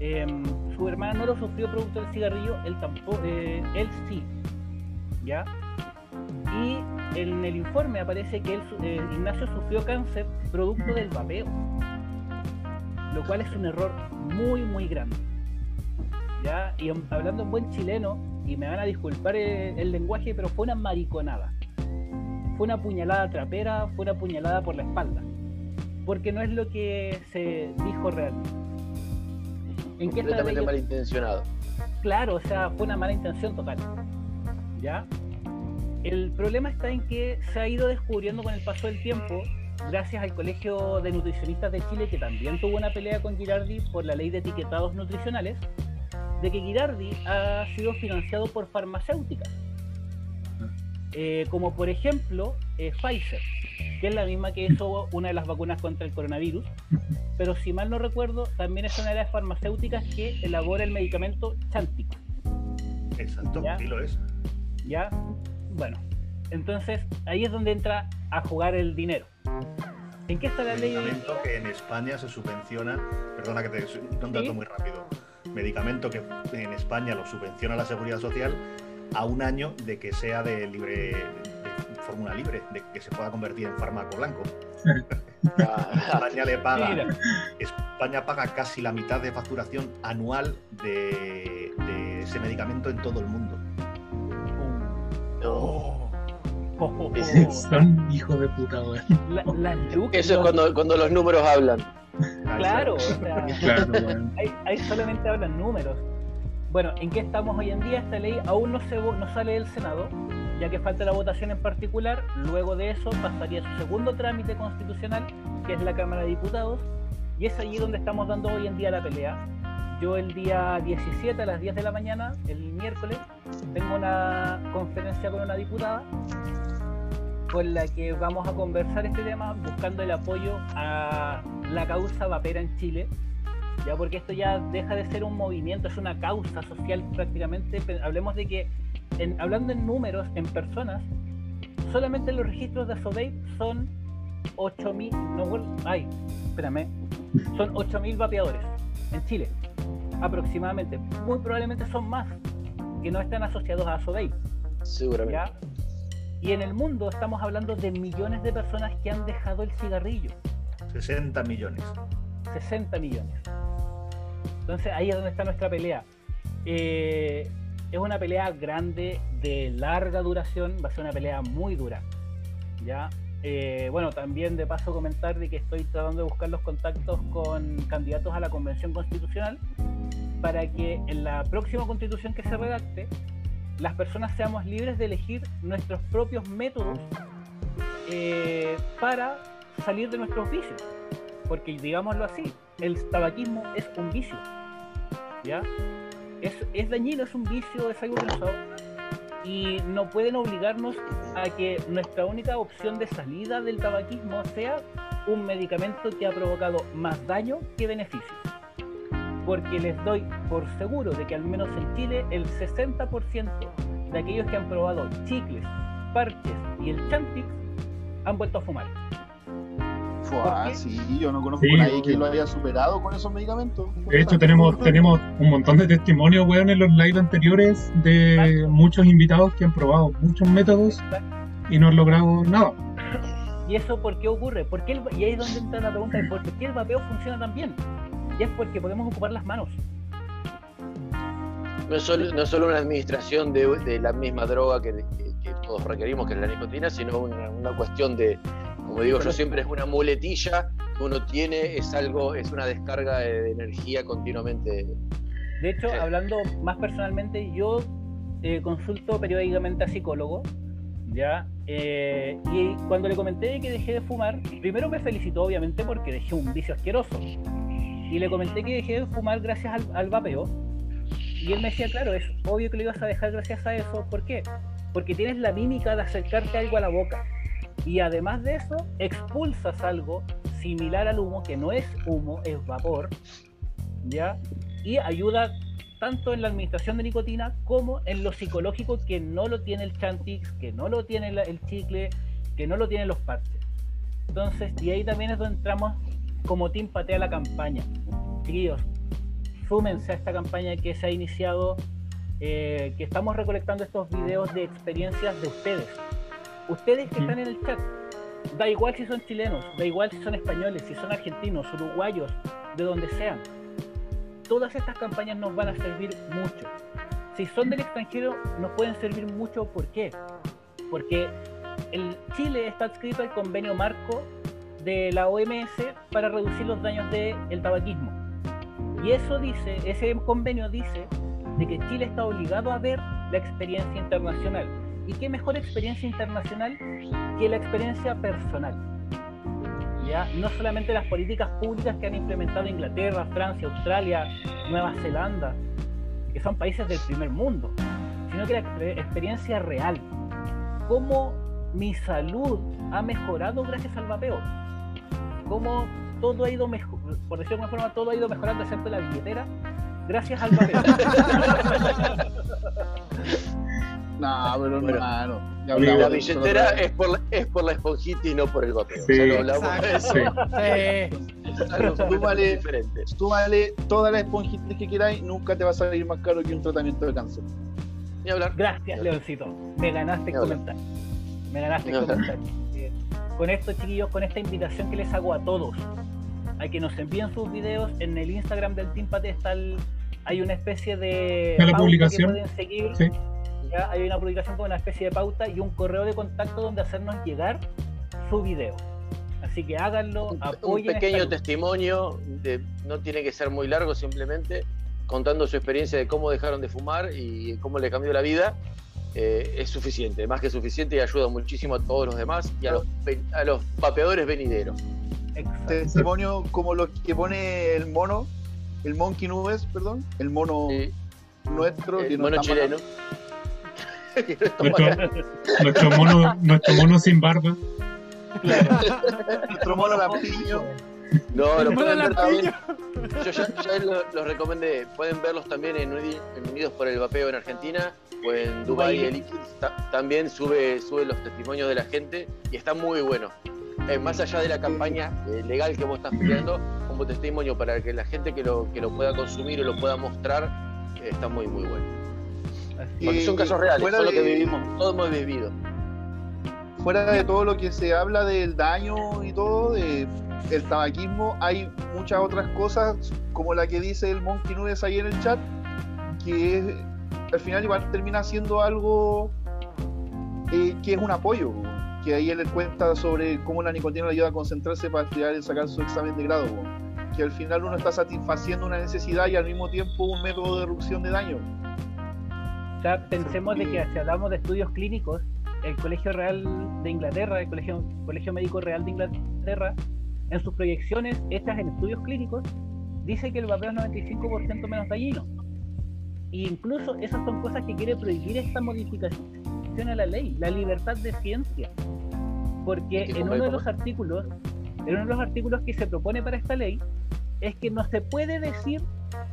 Em, su hermana no lo sufrió producto del cigarrillo, él tampoco, eh, él sí, ¿ya? En el informe aparece que él, eh, Ignacio sufrió cáncer producto del vapeo, lo cual es un error muy, muy grande. ¿Ya? Y hablando en buen chileno, y me van a disculpar eh, el lenguaje, pero fue una mariconada. Fue una puñalada trapera, fue una puñalada por la espalda. Porque no es lo que se dijo realmente. ¿En Completamente malintencionado. Claro, o sea, fue una mala intención total. ¿Ya? El problema está en que se ha ido descubriendo con el paso del tiempo, gracias al Colegio de Nutricionistas de Chile, que también tuvo una pelea con Girardi por la ley de etiquetados nutricionales, de que Girardi ha sido financiado por farmacéuticas. Eh, como por ejemplo eh, Pfizer, que es la misma que hizo una de las vacunas contra el coronavirus, pero si mal no recuerdo, también es una de las farmacéuticas que elabora el medicamento Chantix. Exacto, ¿Ya? sí lo es. ¿Ya? Bueno, entonces ahí es donde entra a jugar el dinero. ¿En qué está la ley? Medicamento que en España se subvenciona, perdona que te un dato Sí. muy rápido. Medicamento que en España lo subvenciona la Seguridad Social a un año de que sea de libre de fórmula libre, de que se pueda convertir en fármaco blanco. España le paga, Mira. España paga casi la mitad de facturación anual de, de ese medicamento en todo el mundo. No. Oh, oh, oh. Son hijos de puta. La- Eso es cuando, cuando los números hablan. Claro, o sea, Claro, ahí, ahí solamente hablan números. Bueno, ¿en qué estamos hoy en día? Esta ley aún no, se, no sale del Senado, ya que falta la votación en particular. Luego de eso pasaría su segundo trámite constitucional, que es la Cámara de Diputados, y es allí donde estamos dando hoy en día la pelea. Yo el día 17 a las 10 de la mañana, el miércoles, tengo una conferencia con una diputada con la que vamos a conversar este tema buscando el apoyo a la causa vapera en Chile, ya porque esto ya deja de ser un movimiento, es una causa social prácticamente. Hablemos de que, hablando en números, en personas, solamente los registros de Asovape son 8.000, no, ay, espérame, son 8.000 vapeadores en Chile, aproximadamente. Muy probablemente son más que no están asociados a Asovape. Seguramente. ¿ya? Y en el mundo estamos hablando de millones de personas que han dejado el cigarrillo, 60 millones. 60 millones. Entonces ahí es donde está nuestra pelea. Eh, es una pelea grande, de larga duración, va a ser una pelea muy dura. ¿ya? Eh, bueno, también de paso comentar de que estoy tratando de buscar los contactos con candidatos a la Convención Constitucional para que en la próxima constitución que se redacte, las personas seamos libres de elegir nuestros propios métodos eh, para salir de nuestros vicios. Porque digámoslo así, el tabaquismo es un vicio. ¿Ya? Es, es dañino, es un vicio, es algo que nos. Y no pueden obligarnos a que nuestra única opción de salida del tabaquismo sea un medicamento que ha provocado más daño que beneficio. Porque les doy por seguro de que al menos en Chile el 60% de aquellos que han probado chicles, parches y el Chantix han vuelto a fumar. Fua, sí, yo no conozco Sí, a nadie que lo haya superado con esos medicamentos. De hecho, tenemos, tenemos un montón de testimonios, weón, en los live anteriores de Exacto. muchos invitados que han probado muchos métodos y no han logrado nada. ¿Y eso por qué ocurre? ¿Por qué el- y ahí es donde entra la pregunta de por qué el vapeo funciona tan bien. Y es porque podemos ocupar las manos. No es solo, no es solo una administración de, de la misma droga que, que- que todos requerimos, que es la nicotina, sino una, una cuestión de, como digo yo siempre, es una muletilla que uno tiene, es algo, es una descarga de, de energía continuamente. De hecho, Sí. hablando más personalmente, yo eh, consulto periódicamente a psicólogo, ¿ya? Eh, y cuando le comenté que dejé de fumar, primero me felicitó obviamente porque dejé un vicio asqueroso. Y le comenté que dejé de fumar gracias al, al vapeo. Y él me decía, claro, es obvio que lo ibas a dejar gracias a eso. ¿Por qué? Porque tienes la mímica de acercarte algo a la boca. Y además de eso, expulsas algo similar al humo, que no es humo, es vapor, ¿ya? Y ayuda tanto en la administración de nicotina como en lo psicológico que no lo tiene el Chantix, que no lo tiene el chicle, que no lo tienen los parches. Entonces, y ahí también es donde entramos como Team Patea la campaña. Chiquillos, súmense a esta campaña que se ha iniciado, eh, que estamos recolectando estos videos de experiencias de ustedes. Ustedes que Mm. están en el chat, da igual si son chilenos, da igual si son españoles, si son argentinos, uruguayos, de donde sean. Todas estas campañas nos van a servir mucho. Si son del extranjero, nos pueden servir mucho. ¿Por qué? Porque el Chile está adscrito al convenio marco de la OMS para reducir los daños del tabaquismo. Y eso dice, ese convenio dice de que Chile está obligado a ver la experiencia internacional. ¿Y qué mejor experiencia internacional que la experiencia personal? ¿Ya? No solamente las políticas públicas que han implementado Inglaterra, Francia, Australia, Nueva Zelanda, que son países del primer mundo, sino que la exper- experiencia real. Cómo mi salud ha mejorado gracias al vapeo. Cómo todo ha ido mejor, por decirlo de alguna forma, todo ha ido mejorando excepto la billetera gracias al vapeo. No, pero Bueno. hermano. Oye, hablamos La billetera es por la, es por la esponjita y no por el vapeo. Sí. Ya lo hablamos de eso. Sí. Tú vale-. Súmale todas las esponjitas que queráis, nunca te va a salir más caro que un tratamiento de cáncer. Ni hablar. Gracias, Leoncito. Me ganaste el comentario. Me ganaste el comentario. Eh, Con esto, chiquillos, con esta invitación que les hago a todos, a que nos envíen sus videos en el Instagram del Team Pate está el- hay una especie de la pauta publicación. que pueden seguir. Sí. Ya hay una publicación con una especie de pauta y un correo de contacto donde hacernos llegar su video. Así que háganlo, Un, un apoyen. esta pequeño testimonio, de, no tiene que ser muy largo, simplemente contando su experiencia de cómo dejaron de fumar y cómo le cambió la vida. eh, es suficiente, más que suficiente y ayuda muchísimo a todos los demás y a los, a los vapeadores venideros. Exacto. Testimonio como los que pone el mono, el Monkey Nubes, perdón, el mono Sí, nuestro el no mono chileno. Está Nuestro, nuestro mono, nuestro mono sin barba. nuestro mono lampiño. No, lo El pueden ver también. Yo ya, ya lo- los recomendé. Pueden verlos también en, en Unidos por el Vapeo en Argentina o en Dubai. Ta- También sube, sube los testimonios de la gente y está muy bueno. Eh, más allá de la campaña eh, legal que vos estás pidiendo, como testimonio para que la gente que lo, que lo pueda consumir o lo pueda mostrar, eh, está muy, muy bueno. Porque son casos reales, fuera son lo que vivimos, todos hemos vivido. Fuera de todo lo que se habla del daño y todo, de el tabaquismo, hay muchas otras cosas, como la que dice el Monkey Nubes ahí en el chat, que es- al final igual termina siendo algo eh, que es un apoyo, que ahí él les cuenta sobre cómo la nicotina le ayuda a concentrarse para estudiar y sacar su examen de grado, que al final uno está satisfaciendo una necesidad y al mismo tiempo un método de reducción de daño. Sea, pensemos de que si hablamos de estudios clínicos, el Colegio Real de Inglaterra, el Colegio, Colegio Médico Real de Inglaterra, en sus proyecciones hechas en estudios clínicos, dice que el vapeo es 95% menos dañino. E incluso esas son cosas que quiere prohibir esta modificación a la ley, la libertad de ciencia. Porque ¿Qué en uno de los artículos, en uno de los artículos que se propone para esta ley, es que no se puede decir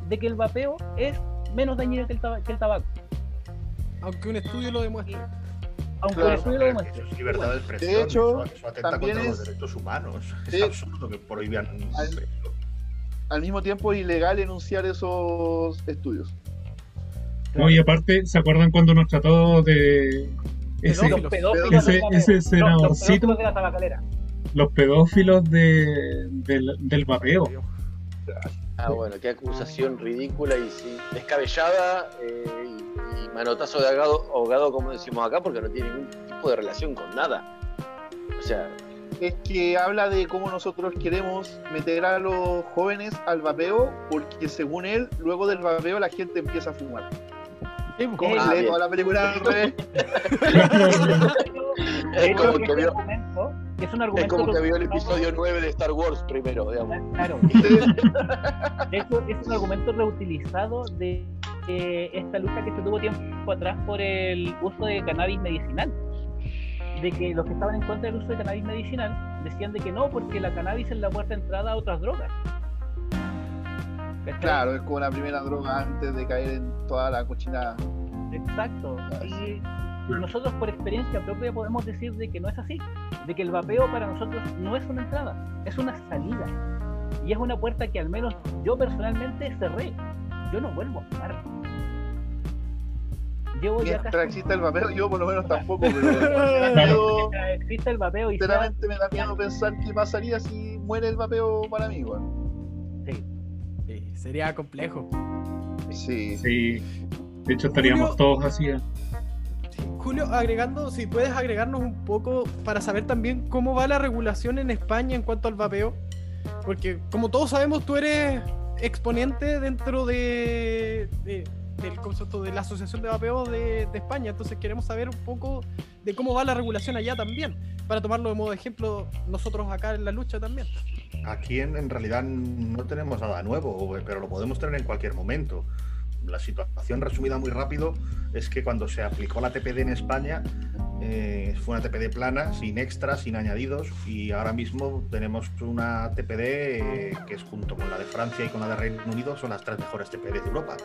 de que el vapeo es menos dañino que el, que el tabaco. Aunque un estudio lo demuestre. Aunque Claro. el estudio lo Eso demuestre. es libertad de expresión. De hecho, eso, atenta también contra es- los derechos humanos. Sí. Es absurdo que prohíban Al- eso. Al mismo tiempo es ilegal enunciar esos estudios. No, y aparte, ¿se acuerdan cuando nos trató de ese. Los pedófilos Ese- del vapeo. ese Los- pedófilos de la tabacalera. los pedófilos de, del, del vapeo? Ah, bueno, qué acusación ridícula y sí, descabellada eh, manotazo de ahogado, ahogado, como decimos acá, porque no tiene ningún tipo de relación con nada. O sea, Es que habla de cómo nosotros queremos meter a los jóvenes al vapeo, porque según él, luego del vapeo la gente empieza a fumar. Como Ah, lee bien. toda la película al revés. De es como que vio, es un es argumento como que vio el episodio 9 de Star Wars primero, digamos. Claro. De hecho, es un argumento reutilizado de eh, esta lucha que se tuvo tiempo atrás por el uso de cannabis medicinal. De que los que estaban en contra del uso de cannabis medicinal decían de que no, porque la cannabis es la puerta de entrada a otras drogas. Claro, es como la primera droga antes de caer en toda la cochinada. Exacto. Y nosotros por experiencia propia podemos decir de que no es así, de que el vapeo para nosotros no es una entrada, es una salida. Y es una puerta que al menos yo personalmente cerré. Yo no vuelvo a fumar. Llevo ya casi... exista el vapeo, yo por lo menos tampoco, pero Mientras existe el vapeo y sea- sinceramente me da miedo pensar qué pasaría si muere el vapeo para mí, weón. Sí. Sí, sería complejo. Sí. Sí. De hecho, estaríamos Julio- todos así. Julio, agregando, si puedes agregarnos un poco para saber también cómo va la regulación en España en cuanto al vapeo. Porque como todos sabemos, tú eres exponente dentro de, de- del concepto de la Asociación de Vapeo de, de España. Entonces queremos saber un poco de cómo va la regulación allá también. Para tomarlo de modo de ejemplo nosotros acá en la lucha también. Aquí en, en realidad no tenemos nada nuevo, pero lo podemos tener en cualquier momento. La situación resumida muy rápido es que cuando se aplicó la TPD en España eh, fue una TPD plana, sin extras, sin añadidos y ahora mismo tenemos una TPD eh, que es junto con la de Francia y con la de Reino Unido son las tres mejores TPD de Europa.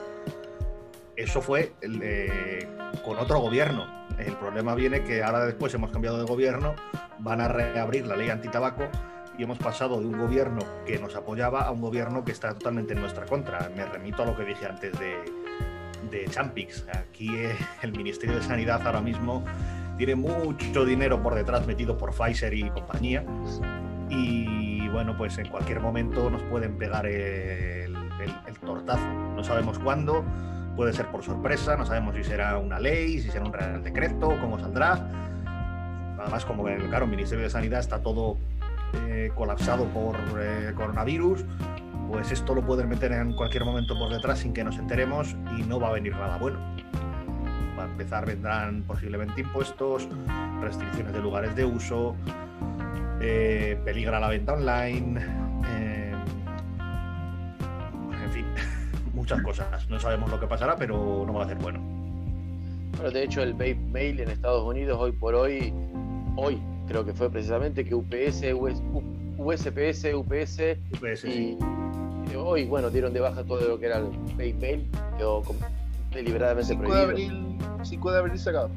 Eso fue eh, con otro gobierno. El problema viene que ahora después hemos cambiado de gobierno, van a reabrir la ley antitabaco y hemos pasado de un gobierno que nos apoyaba a un gobierno que está totalmente en nuestra contra. Me remito a lo que dije antes de, de Champix. Aquí eh, el Ministerio de Sanidad ahora mismo tiene mucho dinero por detrás metido por Pfizer y compañía. Y bueno, pues en cualquier momento nos pueden pegar el, el- el tortazo. No sabemos cuándo, puede ser por sorpresa, no sabemos si será una ley, si será un real decreto, cómo saldrá. Además, como claro, el Ministerio de Sanidad está todo eh, colapsado por eh, coronavirus, pues esto lo pueden meter en cualquier momento por detrás sin que nos enteremos y no va a venir nada bueno. Para empezar vendrán posiblemente impuestos, restricciones de lugares de uso, eh, peligra la venta online, eh, en fin, muchas cosas. No sabemos lo que pasará, pero no va a ser bueno. Bueno, de hecho, el Vape Mail en Estados Unidos hoy por hoy, hoy creo que fue precisamente que UPS, US, USPS, UPS sí, y, sí. hoy, bueno, dieron de baja todo lo que era el Mail, quedó deliberadamente 5 de prohibido. abril, 5 de abril sacado.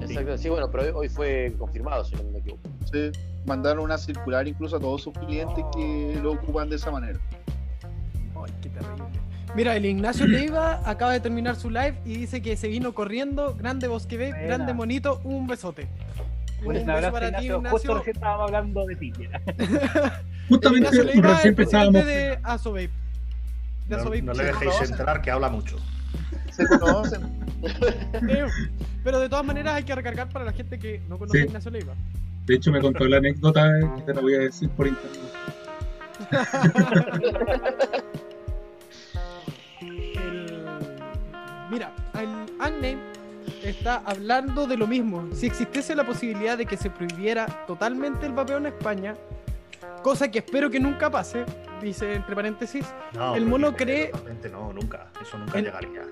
Exacto, sí, bueno, pero hoy, hoy fue confirmado, si no me equivoco. Sí. Mandaron una circular incluso a todos sus clientes que lo ocupan de esa manera. Ay, qué terrible. Mira, el Ignacio Leiva acaba de terminar su live y dice que se vino corriendo. Grande Bosque Vape, Buena. grande monito, un besote. Un Un beso abrazo, para ti, Ignacio. Justo Ignacio. recién estábamos hablando de ti. Justamente Ignacio Leiva, recién empezábamos. de Aso Vape. De No, no le dejéis entrar que habla mucho. Se conocen. Eh, Pero de todas maneras hay que recargar para la gente que no conoce Sí. a Ignacio Leiva. De hecho, me contó la anécdota eh, que te la voy a decir por internet. El- Mira, el Agname está hablando de lo mismo. Si existiese la posibilidad de que se prohibiera totalmente el vapeo en España, cosa que espero que nunca pase, dice entre paréntesis, No, El mono cree- totalmente No, nunca. Eso nunca El- llegaría.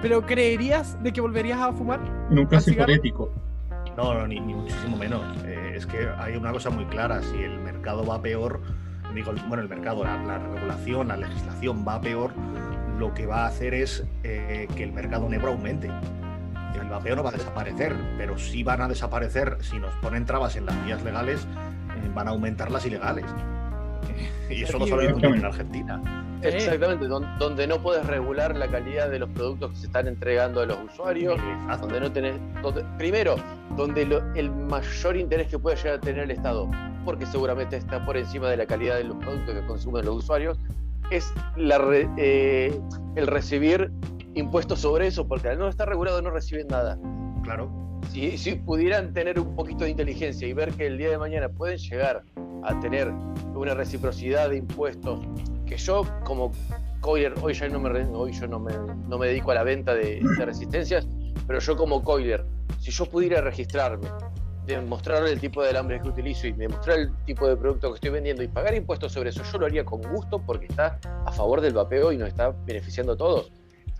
pero ¿creerías de que volverías a fumar? ¿Al cigarro? hipotético. No, no, ni, ni muchísimo menos. Eh, es que hay una cosa muy clara. Si el mercado va peor, digo, bueno, el mercado, la, la regulación, la legislación va peor, lo que va a hacer es eh, que el mercado negro aumente. El vapeo no va a desaparecer, pero sí van a desaparecer si nos ponen trabas en las vías legales, eh, van a aumentar las ilegales. Y eso lo sabemos en Argentina. Exactamente, don- donde no puedes regular la calidad de los productos que se están entregando a los usuarios, Exacto. donde no tenés, donde- primero, donde lo- el mayor interés que puede llegar a tener el Estado, porque seguramente está por encima de la calidad de los productos que consumen los usuarios, es la re- eh, el recibir impuestos sobre eso, porque al no estar regulado no reciben nada. Claro. Si, si pudieran tener un poquito de inteligencia y ver que el día de mañana pueden llegar a tener una reciprocidad de impuestos, que yo como coiler, hoy ya no me, hoy yo no me, no me dedico a la venta de, de resistencias, pero yo como coiler, si yo pudiera registrarme, demostrar el tipo de alambre que utilizo y demostrar el tipo de producto que estoy vendiendo y pagar impuestos sobre eso, yo lo haría con gusto porque está a favor del vapeo y nos está beneficiando a todos.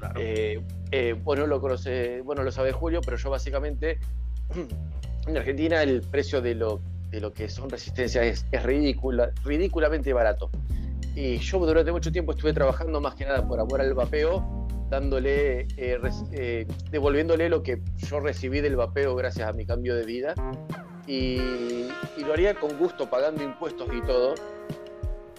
Claro. Eh, eh, vos no lo conoce, bueno, lo sabe Julio, pero yo básicamente en Argentina el precio de lo, de lo que son resistencias es, es ridícula, ridículamente barato. Y yo durante mucho tiempo estuve trabajando más que nada por amor al vapeo, dándole, eh, res- eh, devolviéndole lo que yo recibí del vapeo gracias a mi cambio de vida. Y, y lo haría con gusto, pagando impuestos y todo.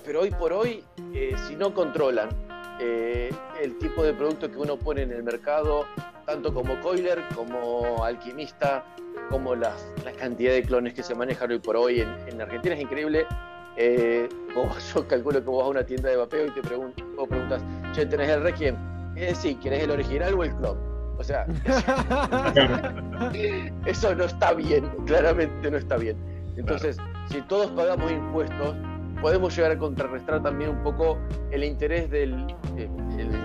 Pero hoy por hoy, eh, si no controlan eh, el tipo de producto que uno pone en el mercado, tanto como Coiler, como Alquimista, como las, la cantidad de clones que se manejan hoy por hoy en, en Argentina es increíble. Eh, vos- yo calculo que vos vas a una tienda de vapeo y te pregun- vos preguntas, che, ¿tenés el Requiem? Eh, sí, ¿querés el original o el clon? O sea, eso no está bien, claramente no está bien. Entonces, si todos pagamos impuestos, podemos llegar a contrarrestar también un poco el interés del eh,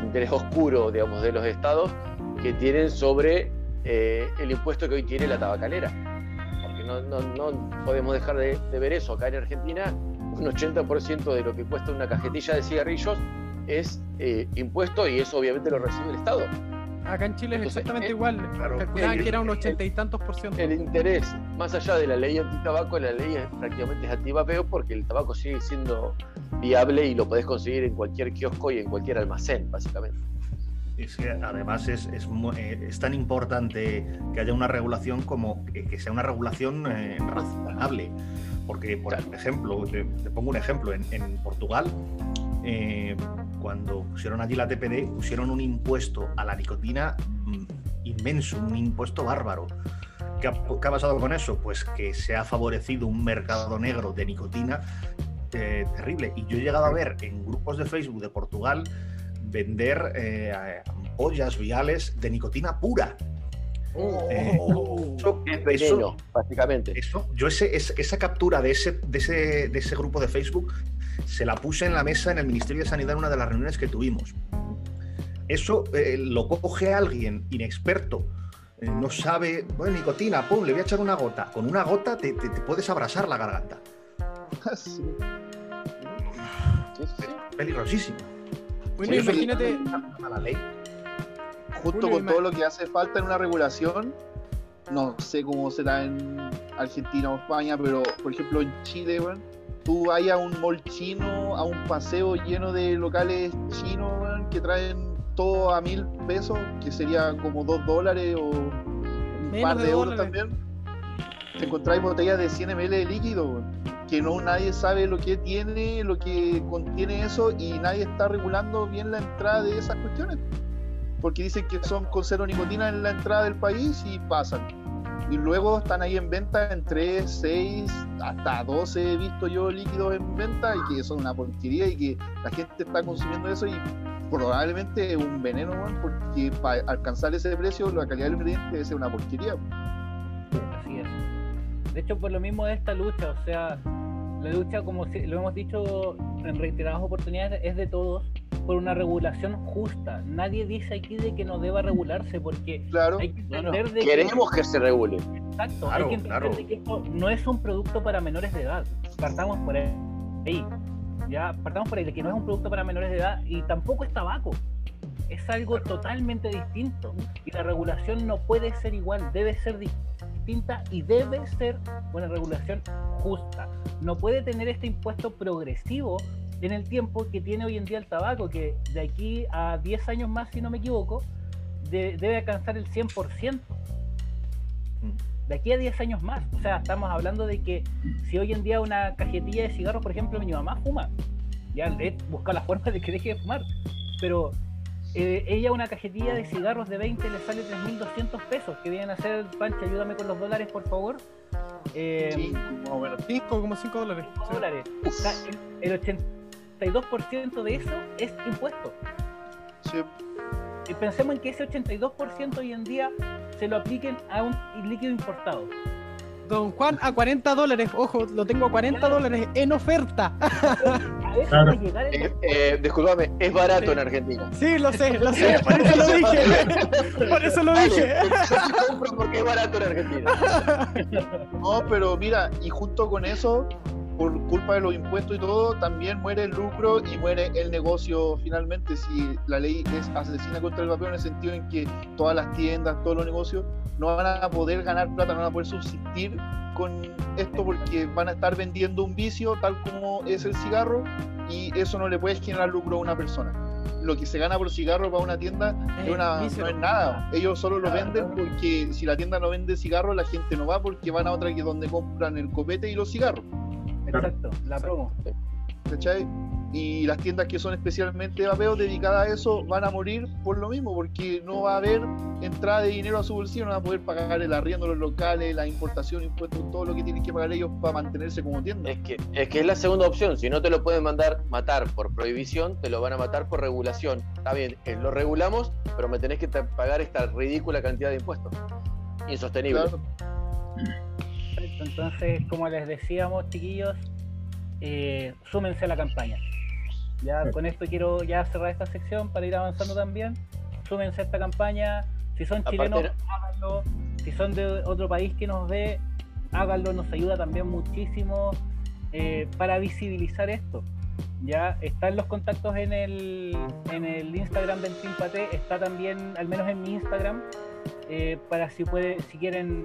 interés oscuro, digamos, de los estados que tienen sobre eh, el impuesto que hoy tiene la tabacalera. Porque no, podemos dejar de, de ver eso. Acá en Argentina, un 80% de lo que cuesta una cajetilla de cigarrillos es eh, impuesto y eso obviamente lo recibe el Estado. Acá en Chile es Entonces, exactamente eh, igual. claro. Calculaban El- que era un el- ochenta y tantos por ciento. el interés, más allá de la ley antitabaco, la ley es prácticamente es antivapeo porque el tabaco sigue siendo viable y lo podés conseguir en cualquier kiosco y en cualquier almacén, básicamente. Es que además es, es, eh, es tan importante que haya una regulación como que, que sea una regulación eh, razonable. Porque, por ejemplo, te, te pongo un ejemplo, en, en Portugal, eh, cuando pusieron allí la TPD, pusieron un impuesto a la nicotina inmenso, un impuesto bárbaro. ¿Qué ha, qué ha pasado con eso? Pues que se ha favorecido un mercado negro de nicotina eh, terrible. Y yo he llegado a ver en grupos de Facebook de Portugal vender eh, ampollas viales de nicotina pura. Eh, eso- Es eso- básicamente. eso, yo ese, ese- esa captura de ese, de, ese, de ese grupo de Facebook se la puse en la mesa en el Ministerio de Sanidad en una de las reuniones que tuvimos. Eso eh, lo coge alguien inexperto, eh, no sabe, bueno, nicotina, pum, le voy a echar una gota. Con una gota te, te- te puedes abrasar la garganta. Sí. Sí, sí, sí. Peligrosísimo. Bueno, Sí, eso- imagínate, A la ley. Justo Julio, con todo lo que hace falta en una regulación, no sé cómo será en Argentina o España, pero por ejemplo en Chile, weón, tú vas a un mall chino, a un paseo lleno de locales chinos que traen todo a mil pesos, que sería como dos dólares o un Menos par de de euros también. Te encontráis botellas de 100 ml de líquido, que no nadie sabe lo que tiene, lo que contiene eso, y nadie está regulando bien la entrada de esas cuestiones porque dicen que son con cero nicotina en la entrada del país y pasan. Y luego están ahí en venta en 3, 6, hasta 12 he visto yo líquidos en venta y que son una porquería y que la gente está consumiendo eso y probablemente es un veneno, porque para alcanzar ese precio la calidad del ingrediente debe ser una porquería. Así es. De hecho, por lo mismo de esta lucha, o sea, la lucha, como lo hemos dicho en reiteradas oportunidades, es de todos por una regulación justa. Nadie dice aquí de que no deba regularse, porque Claro, hay que No, no. entender de Queremos que se regule. que, exacto, Claro, hay que entender claro. de que esto no es un producto para menores de edad. Partamos por ahí. Ya, partamos por ahí, de que no es un producto para menores de edad y tampoco es tabaco. Es algo totalmente distinto. Y la regulación no puede ser igual, debe ser distinta y debe ser una regulación justa. No puede tener este impuesto progresivo en el tiempo que tiene hoy en día el tabaco, que de aquí a 10 años más, si no me equivoco, de- debe alcanzar el 100%. De aquí a 10 años más. O sea, estamos hablando de que si hoy en día una cajetilla de cigarros, por ejemplo, mi mamá fuma, ya he buscado la forma de que deje de fumar, pero eh, ella una cajetilla de cigarros de 20 le sale 3.200 pesos, que vienen a ser, Pancha, ayúdame con los dólares, por favor. Eh, sí, más o menos. 5 como 5 dólares. O sea, el, el 82% de eso es impuesto. Sí. Y pensemos en que ese 82% hoy en día se lo apliquen a un líquido importado. Don Juan a 40 dólares. Ojo, lo tengo a 40 dólares en oferta. A eso Claro. llegar Eh, eh, disculpame, es barato en Argentina. Sí, lo sé, lo sé. Por eso lo dije. Por eso lo dije. yo compro porque es barato en Argentina. No, pero mira, y junto con eso, por culpa de los impuestos y todo, también muere el lucro y muere el negocio finalmente. Si la ley es asesina contra el vapeo en el sentido en que todas las tiendas, todos los negocios no van a poder ganar plata, no van a poder subsistir con esto porque van a estar vendiendo un vicio tal como es el cigarro y eso no le puede generar lucro a una persona. Lo que se gana por cigarro para una tienda es una- mísero. no es nada. Ellos solo lo venden porque si la tienda no vende cigarros, la gente no va porque van a otra que donde compran el copete y los cigarros. Exacto, la promo. ¿cachai? Y las tiendas que son especialmente vapeo dedicadas a eso van a morir por lo mismo, porque no va a haber entrada de dinero a su bolsillo, no van a poder pagar el arriendo de los locales, la importación, impuestos, todo lo que tienen que pagar ellos para mantenerse como tienda. Es que, es que es la segunda opción. Si no te lo pueden mandar matar por prohibición, te lo van a matar por regulación. Está bien, eh, lo regulamos, pero me tenés que pagar esta ridícula cantidad de impuestos. Insostenible. Claro. Entonces, como les decíamos, chiquillos, eh, súmense a la campaña. Ya con esto quiero ya cerrar esta sección para ir avanzando también. Súmense a esta campaña. Si son Aparte- chilenos, háganlo. Si son de otro país que nos ve, háganlo. Nos ayuda también muchísimo eh, para visibilizar esto. Ya están los contactos en el, en el Instagram del Team Pate, está también, al menos en mi Instagram, eh, para si puede, si quieren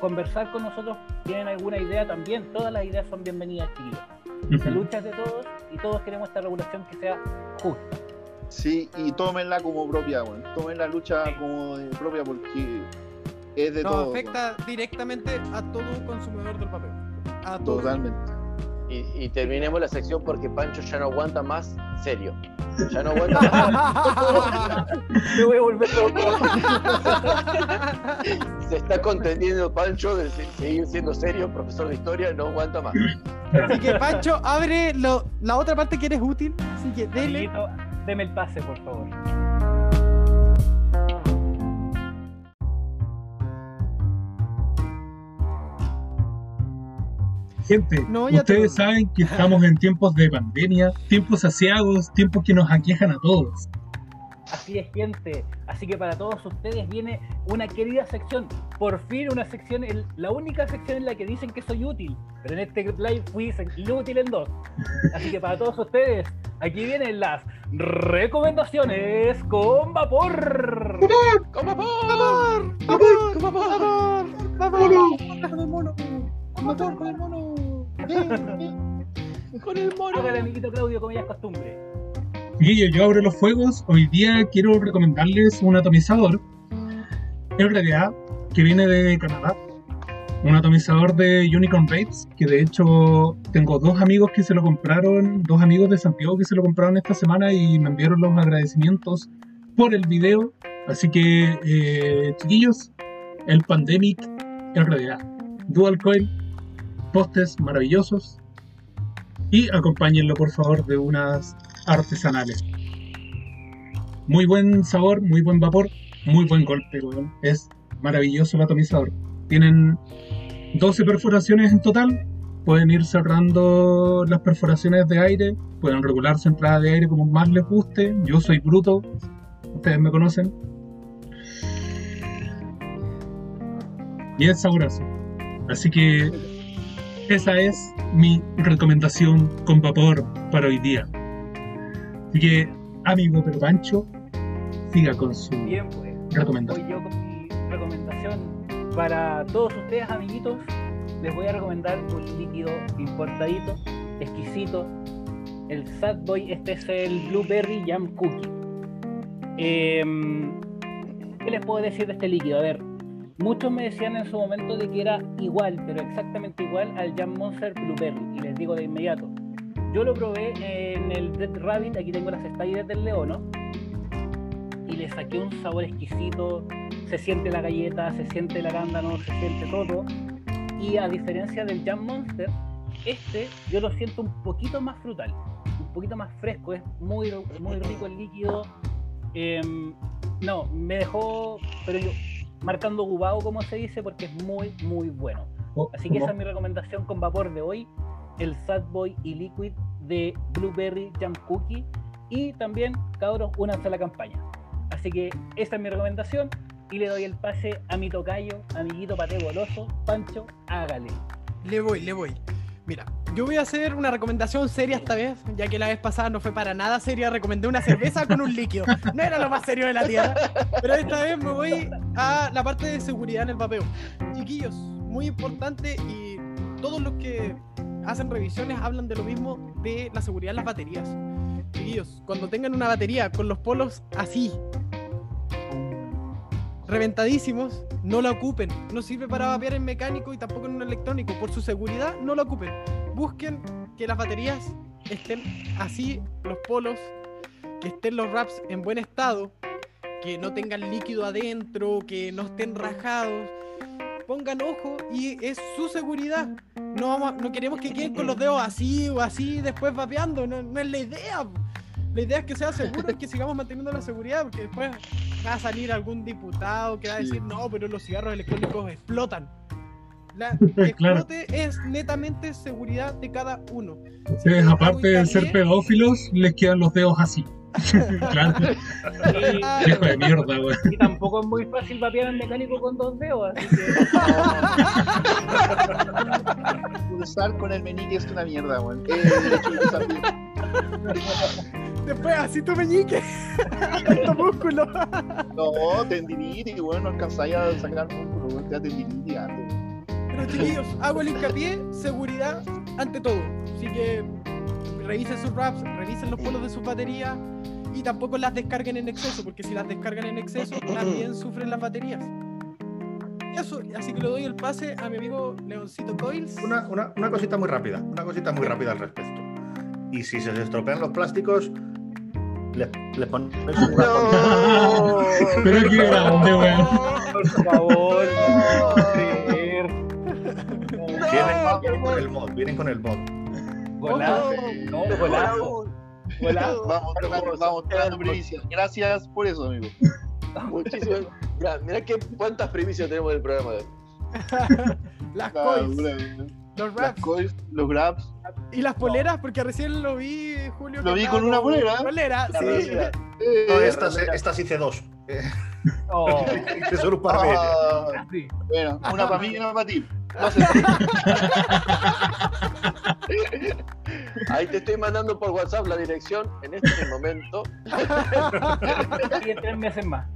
conversar con nosotros, tienen alguna idea también, todas las ideas son bienvenidas, chiquillos. La Ujú. lucha es de todos y todos queremos esta regulación que sea justa. Sí, y tómenla como propia, weón. Tomen la lucha Sí. como propia porque es de Nos todo. afecta directamente a todo consumidor del papel. A weón. todo. Y, y terminemos la sección porque Pancho ya no aguanta más serio. Ya no aguanta más. Me voy a volver loco. Se está contendiendo Pancho de se- seguir siendo serio, profesor de historia, no aguanta más. Así que Pancho, abre lo- la otra parte que eres útil. Así que dele. Amiguito, deme el pase, por favor. Gente, No, ya te ustedes lo- saben que estamos en tiempos de pandemia, tiempos asiagos, tiempos que nos aquejan a todos. Así es, gente. Así que para todos ustedes viene una querida sección. Por fin una sección, el- la única sección en la que dicen que soy útil. Pero en este live fui inútil en dos. Así que para todos ustedes, aquí vienen las recomendaciones con vapor. ¡Con vapor! ¡Vapor! ¡Vapor! ¡Vapor! ¡Vapor! ¡Con el ¡Vapor con el mono! ¡Con el mono! Hágale, amiguito Claudio, como ya es costumbre. Guillo, yo abro los fuegos. Hoy día quiero recomendarles un atomizador, en realidad, que viene de Canadá. Un atomizador de Unicorn Vapes, que de hecho tengo dos amigos que se lo compraron, dos amigos de Santiago que se lo compraron esta semana y me enviaron los agradecimientos por el video. Así que, eh, chiquillos, el Pandemic en realidad. Dual Coil, postes maravillosos. Y acompáñenlo por favor de unas artesanales. Muy buen sabor, muy buen vapor, muy buen golpe, weón. Es maravilloso el atomizador. Tienen 12 perforaciones en total. Pueden ir cerrando las perforaciones de aire, pueden regular su entrada de aire como más les guste. Yo soy bruto, ustedes me conocen. Y es sabroso. Así que esa es mi recomendación con vapor para hoy día. Así que, amigo Pero Pancho, siga con su Bien, pues. recomendación. Voy yo con mi recomendación para todos ustedes, amiguitos. Les voy a recomendar un líquido importadito, exquisito. El Sad Boy, este es el Blueberry Jam Cookie. Em, ¿Qué les puedo decir de este líquido? A ver, muchos me decían en su momento de que era igual, pero exactamente igual al Jam Monster Blueberry. Y les digo de inmediato. Yo lo probé en el Dead Rabbit, aquí tengo las estadías del León, ¿no? y le saqué un sabor exquisito. Se siente la galleta, se siente el arándano, se siente todo. Y a diferencia del Jam Monster, este yo lo siento un poquito más frutal, un poquito más fresco, es muy, muy rico el líquido. Em, no, me dejó, pero yo, marcando gubao como se dice, porque es muy, muy bueno. Oh, Así que esa es mi recomendación con vapor de hoy, el Sad Boy y Liquid de Blueberry Jam Cookie. Y también, cabros, únanse a la campaña. Así que esa es mi recomendación y le doy el pase a mi tocayo, amiguito pate goloso, Pancho, hágale. Le voy, le voy. Mira, yo voy a hacer una recomendación seria esta vez, ya que la vez pasada no fue para nada seria. Recomendé una cerveza con un líquido. No era lo más serio de la tierra. Pero esta vez me voy a la parte de seguridad en el vapeo. Chiquillos, muy importante y todos los que hacen revisiones hablan de lo mismo de la seguridad de las baterías. Chiquillos, cuando tengan una batería con los polos así, reventadísimos, no la ocupen. No sirve para vapear en mecánico y tampoco en un electrónico. Por su seguridad, no la ocupen. Busquen que las baterías estén así, los polos, que estén los wraps en buen estado, que no tengan líquido adentro, que no estén rajados. Pongan ojo y es su seguridad. No, vamos, a- no queremos que queden con los dedos así o así después vapeando. No, no es la idea. La idea es que sea seguro y que sigamos manteniendo la seguridad, porque después va a salir algún diputado que va a decir, no, pero los cigarros electrónicos explotan. La Claro. explote es netamente seguridad de cada uno. Ustedes, aparte de ser pedófilos, les quedan los dedos así. Claro, Y, hijo de mierda, weón. y tampoco es muy fácil vapear en mecánico con dos dedos, así que. Pulsar con el meñique es una mierda, weón. Eh, derecho y pulsar bien. Después así tu meñique. Tanto músculo. No, tendinitis, weón, no alcanzáis a sacar músculo, weón, te da tendinitis antes. Pero chiquillos, hago el hincapié, seguridad ante todo. Así que revisen sus wraps, revisen los polos de sus baterías y tampoco las descarguen en exceso, porque si las descargan en exceso también sufren las baterías. Eso, así que le doy el pase a mi amigo Leoncito Coils. Una, una, una cosita muy rápida, una cosita muy rápida al respecto. Y si se les estropean los plásticos, les, les ponéis un No. Pero qué grande, weón. Por favor, no. Vienen, vienen con el mod, vienen con el mod. Golazo. No, golazo. Golazo. Vamos, vamos, vamos. Gracias por eso, amigo. Muchísimas. Mira, mira qué, cuántas primicias tenemos del programa de hoy. Las weón. los Las wraps coils, los grabs. y las poleras, porque recién lo vi, Julio. Lo que vi con una polera. Polera, sí. Eh, No, estas, estas hice dos. Oh, solo un par ah, sí. bueno, una para mí y una para ti. No sé. Ahí te estoy mandando por WhatsApp la dirección en este momento. Y en tres meses más.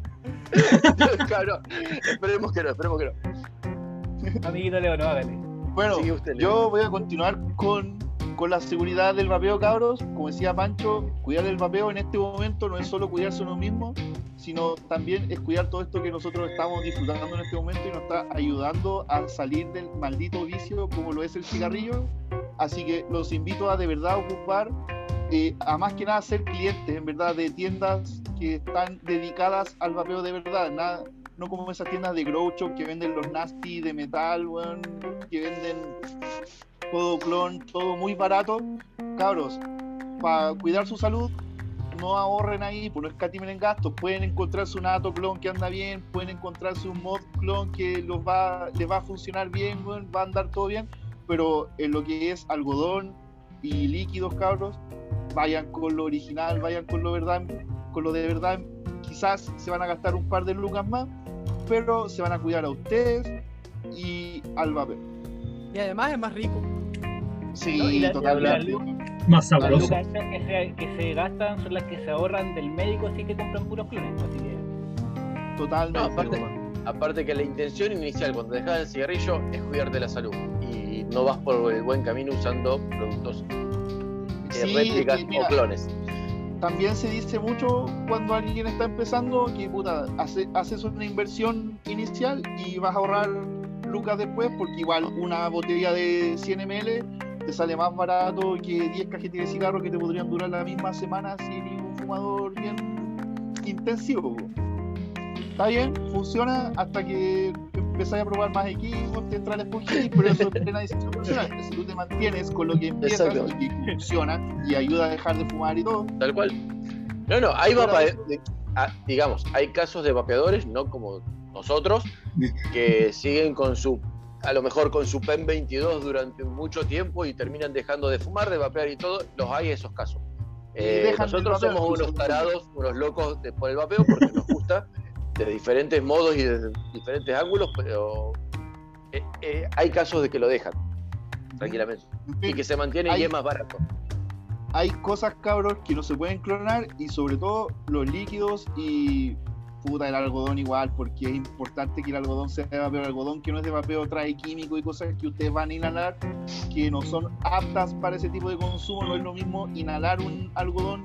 claro, esperemos que no, esperemos que no. Amiguito Leo, no hágale. Bueno, Sigue usted, Leo. yo voy a continuar con, con la seguridad del vapeo, cabros. Como decía Pancho, cuidar el vapeo en este momento no es solo cuidarse uno mismo, sino también es cuidar todo esto que nosotros estamos disfrutando en este momento y nos está ayudando a salir del maldito vicio como lo es el cigarrillo. Así que los invito a de verdad ocupar, eh, a más que nada ser clientes, en verdad, de tiendas que están dedicadas al vapeo de verdad. Nada, no como esas tiendas de grow shop que venden los nasty de metal, que venden todo clon, todo muy barato. Cabros, para cuidar su salud, no ahorren ahí, pues no escatimen en gastos. Pueden encontrarse un Ato clon que anda bien, pueden encontrarse un mod clon que los va, les va a funcionar bien, weón, va a andar todo bien. Pero en lo que es algodón y líquidos, cabros, vayan con lo original, vayan con lo verdad, con lo de verdad. Quizás se van a gastar un par de lucas más, pero se van a cuidar a ustedes y al vapeo. Y además es más rico. Sí, No, y la- totalmente. la- Más Las sabroso. lucas extras que se, que se gastan son las que se ahorran del médico si que compran puros clones. Así que Totalmente. No, aparte-. Aparte que la intención inicial cuando dejas el cigarrillo es cuidarte la salud y no vas por el buen camino usando productos eh, Sí, réplicas mira, o clones. También se dice mucho cuando alguien está empezando que puta, hace- haces una inversión inicial y vas a ahorrar lucas después porque igual una botella de 100 ml te sale más barato que 10 cajetillas de cigarros que te podrían durar la misma semana si eres un fumador bien intensivo. Está bien, funciona hasta que empezáis a probar más equipos, te entra el esponjillo, pero eso es plena decisión personal. Si tú te mantienes con lo que empiezas Exacto. y que funciona y ayuda a dejar de fumar y todo, Tal cual. No, no, hay Pero- vape- de- ah, digamos, hay casos de vapeadores, no como nosotros, que siguen con su, a lo mejor con su PEN 22 durante mucho tiempo y terminan dejando de fumar, de vapear y todo. Los hay esos casos. Eh, nosotros somos unos tarados, unos locos de, por el vapeo porque nos gusta de diferentes modos y de diferentes ángulos, pero eh, eh, hay casos de que lo dejan tranquilamente en y que se mantiene y Hay- es más barato. hay cosas cabros que no se pueden clonar y sobre todo los líquidos y puta el algodón igual, porque es importante que el algodón sea de vapeo. El algodón que no es de vapeo trae químicos y cosas que ustedes van a inhalar que no son aptas para ese tipo de consumo. No es lo mismo inhalar un algodón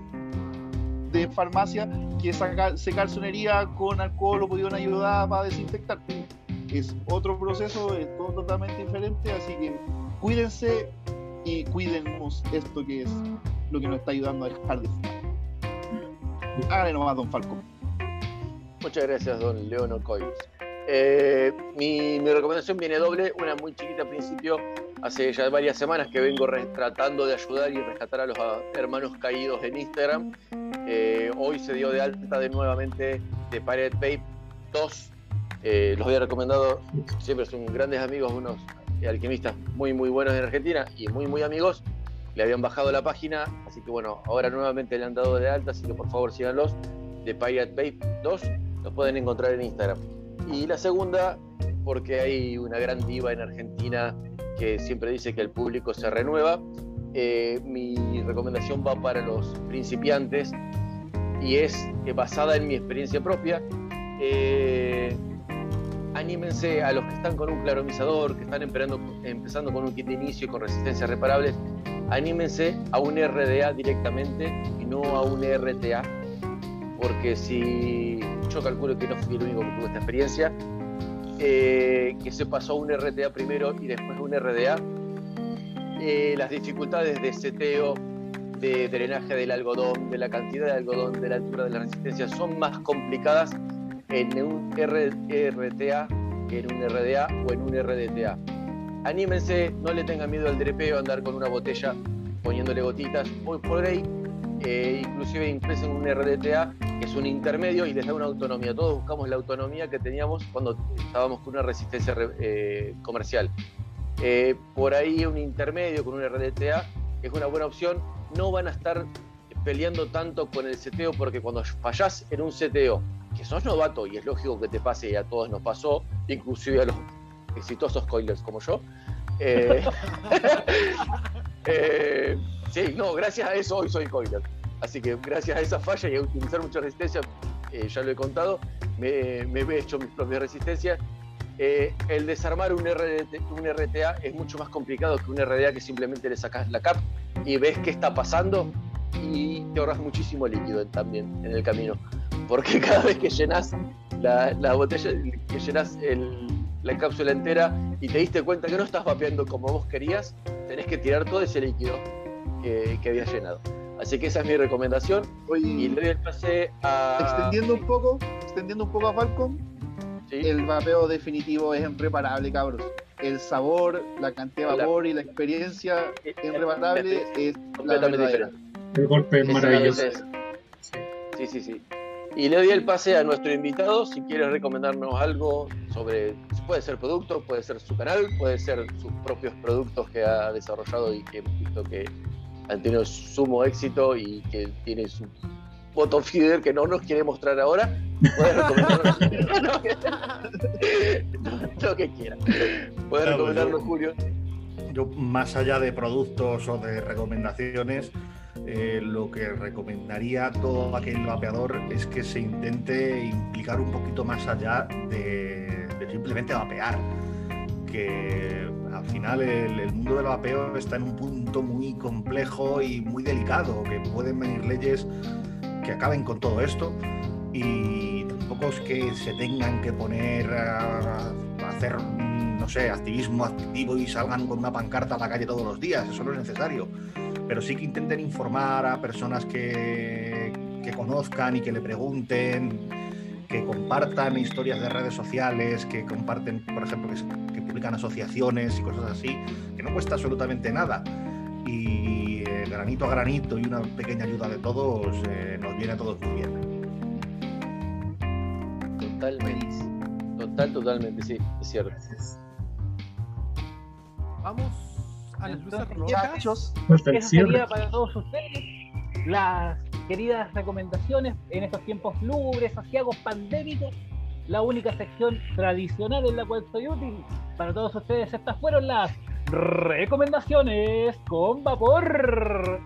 farmacia que sacar, secarse una herida con alcohol o pudieron ayudar para desinfectar. Es otro proceso, es todo totalmente diferente, así que cuídense y cuidemos esto que es lo que nos está ayudando a dejar de fumar. Háganle nomás, don Falco. Muchas gracias, don Leonor Coyos. Eh, mi, mi recomendación viene doble, una muy chiquita al principio. Hace ya varias semanas que vengo tratando de ayudar y rescatar a los hermanos caídos en Instagram. Eh, hoy se dio de alta de nuevamente de Pirate Babe 2. Eh, los había recomendado, siempre son grandes amigos, unos alquimistas muy muy buenos en Argentina y muy muy amigos. Le habían bajado la página, así que bueno, ahora nuevamente le han dado de alta, así que por favor síganlos. De Pirate Babe 2 los pueden encontrar en Instagram. Y la segunda, porque hay una gran diva en Argentina que siempre dice que el público se renueva. Eh, mi recomendación va para los principiantes y es eh, basada en mi experiencia propia. Eh, anímense a los que están con un claromizador, que están empezando, empezando con un kit de inicio y con resistencias reparables, anímense a un RDA directamente y no a un RTA, porque si yo calculo que no fui el único que tuvo esta experiencia, eh, que se pasó un RTA primero y después un RDA, eh, las dificultades de seteo, de drenaje del algodón, de la cantidad de algodón, de la altura de la resistencia, son más complicadas en un RTA que en un RDA o en un RDTA. Anímense, no le tengan miedo al drepeo, andar con una botella poniéndole gotitas. Hoy por ahí, eh, inclusive incluso en un RDTA, que es un intermedio y les da una autonomía. Todos buscamos la autonomía que teníamos cuando estábamos con una resistencia re- eh, comercial. Eh, por ahí un intermedio con un RDTA es una buena opción. No van a estar peleando tanto con el seteo porque cuando fallás en un seteo, que sos novato y es lógico que te pase y a todos nos pasó, inclusive a los exitosos coilers como yo. eh, eh, sí, no, gracias a eso hoy soy coiler. Así que gracias a esa falla y a utilizar mucha resistencia, ya lo he contado, me, me he hecho mis propias resistencias. Eh, el desarmar un, RDT un RTA es mucho más complicado que un RDA que simplemente le sacas la cap y ves qué está pasando y te ahorras muchísimo líquido también en el camino. Porque cada vez que llenas la, la botella, que llenas la cápsula entera y te diste cuenta que no estás vapeando como vos querías, tenés que tirar todo ese líquido que, que habías llenado. Así que esa es mi recomendación y Oye, le doy el pase a... extendiendo un poco, extendiendo un poco a Falcon, ¿sí? el vapeo definitivo es irreparable, cabros. El sabor, la cantidad de La- vapor y la experiencia irreparable es la completamente diferente. El golpe es maravilloso. sí, Sí, sí, sí. Y le doy el pase a nuestro invitado si quiere recomendarnos algo sobre, puede ser producto, puede ser su canal, puede ser sus propios productos que ha desarrollado y que hemos visto que han tenido sumo éxito y que tiene su bottom feeder que no nos quiere mostrar ahora. Puede recomendarnos lo, que, lo que quiera. Puede Claro, recomendarnos, yo- Julio. Yo, más allá de productos o de recomendaciones, eh, lo que recomendaría a todo aquel vapeador es que se intente implicar un poquito más allá de, de simplemente vapear. Que al final el, el mundo del vapeo está en un punto muy complejo y muy delicado, que pueden venir leyes que acaben con todo esto y tampoco es que se tengan que poner a, hacer, no sé, activismo activo y salgan con una pancarta a la calle todos los días, eso no es necesario. Pero sí que intenten informar a personas que, que conozcan y que le pregunten, que compartan historias de redes sociales, que comparten, por ejemplo, que, que publican asociaciones y cosas así, que no cuesta absolutamente nada. Y eh, granito a granito y una pequeña ayuda de todos eh, nos viene a todos muy bien. Totalmente. Total, totalmente, sí, es cierto. Vamos a las luces rojas. Sería cierre. para todos ustedes las queridas recomendaciones en estos tiempos lúgubres, asiagos, pandémicos. La única sección tradicional en la cual soy útil. Para todos ustedes, estas fueron las recomendaciones con vapor.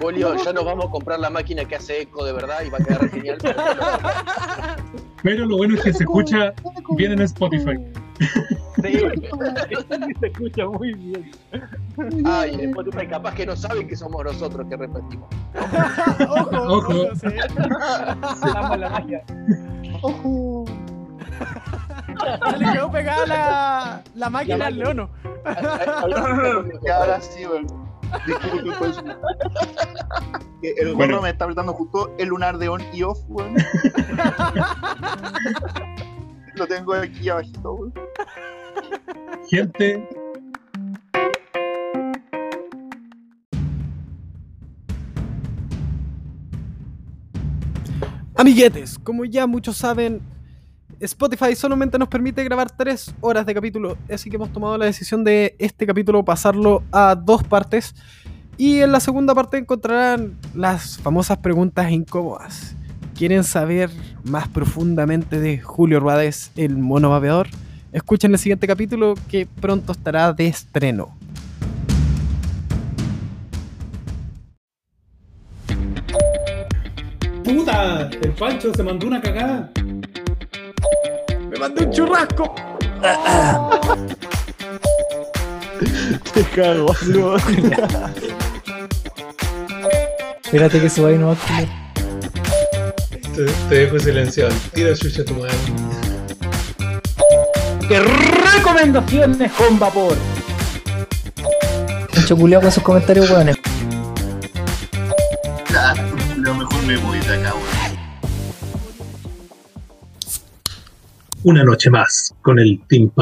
Julio, ya nos vamos a comprar la máquina que hace eco de verdad y va a quedar genial. Pero lo bueno es que se escucha bien en Spotify. Sí, se escucha muy bien. Ay, en Spotify capaz que no saben que somos nosotros que repetimos. Ojo, Ojo. ojo, sí. Estamos la magia. Le quedó pegada la, la máquina al leono. Y ahora sí, weón. Disculpe, pues. Que el gorro Bueno. me está apretando justo el lunar de on y off, weón. Lo tengo aquí abajito, weón. Gente, Amiguetes, como ya muchos saben, Spotify solamente nos permite grabar 3 horas de capítulo, así que hemos tomado la decisión de este capítulo pasarlo a dos partes. Y en la segunda parte encontrarán las famosas preguntas incómodas. ¿Quieren saber más profundamente de Julio Ruades, el mono vapeador? Escuchen el siguiente capítulo que pronto estará de estreno. ¡Puta! El Pancho se mandó una cagada. ¡Me mandé un churrasco! Te cago, weón. Espérate que suba ahí nomás. Te, te dejo silenciado. Tira chucha tu madre. ¡Qué recomendaciones con vapor! Mucho culiao con sus comentarios, weones. Una noche más con el Team.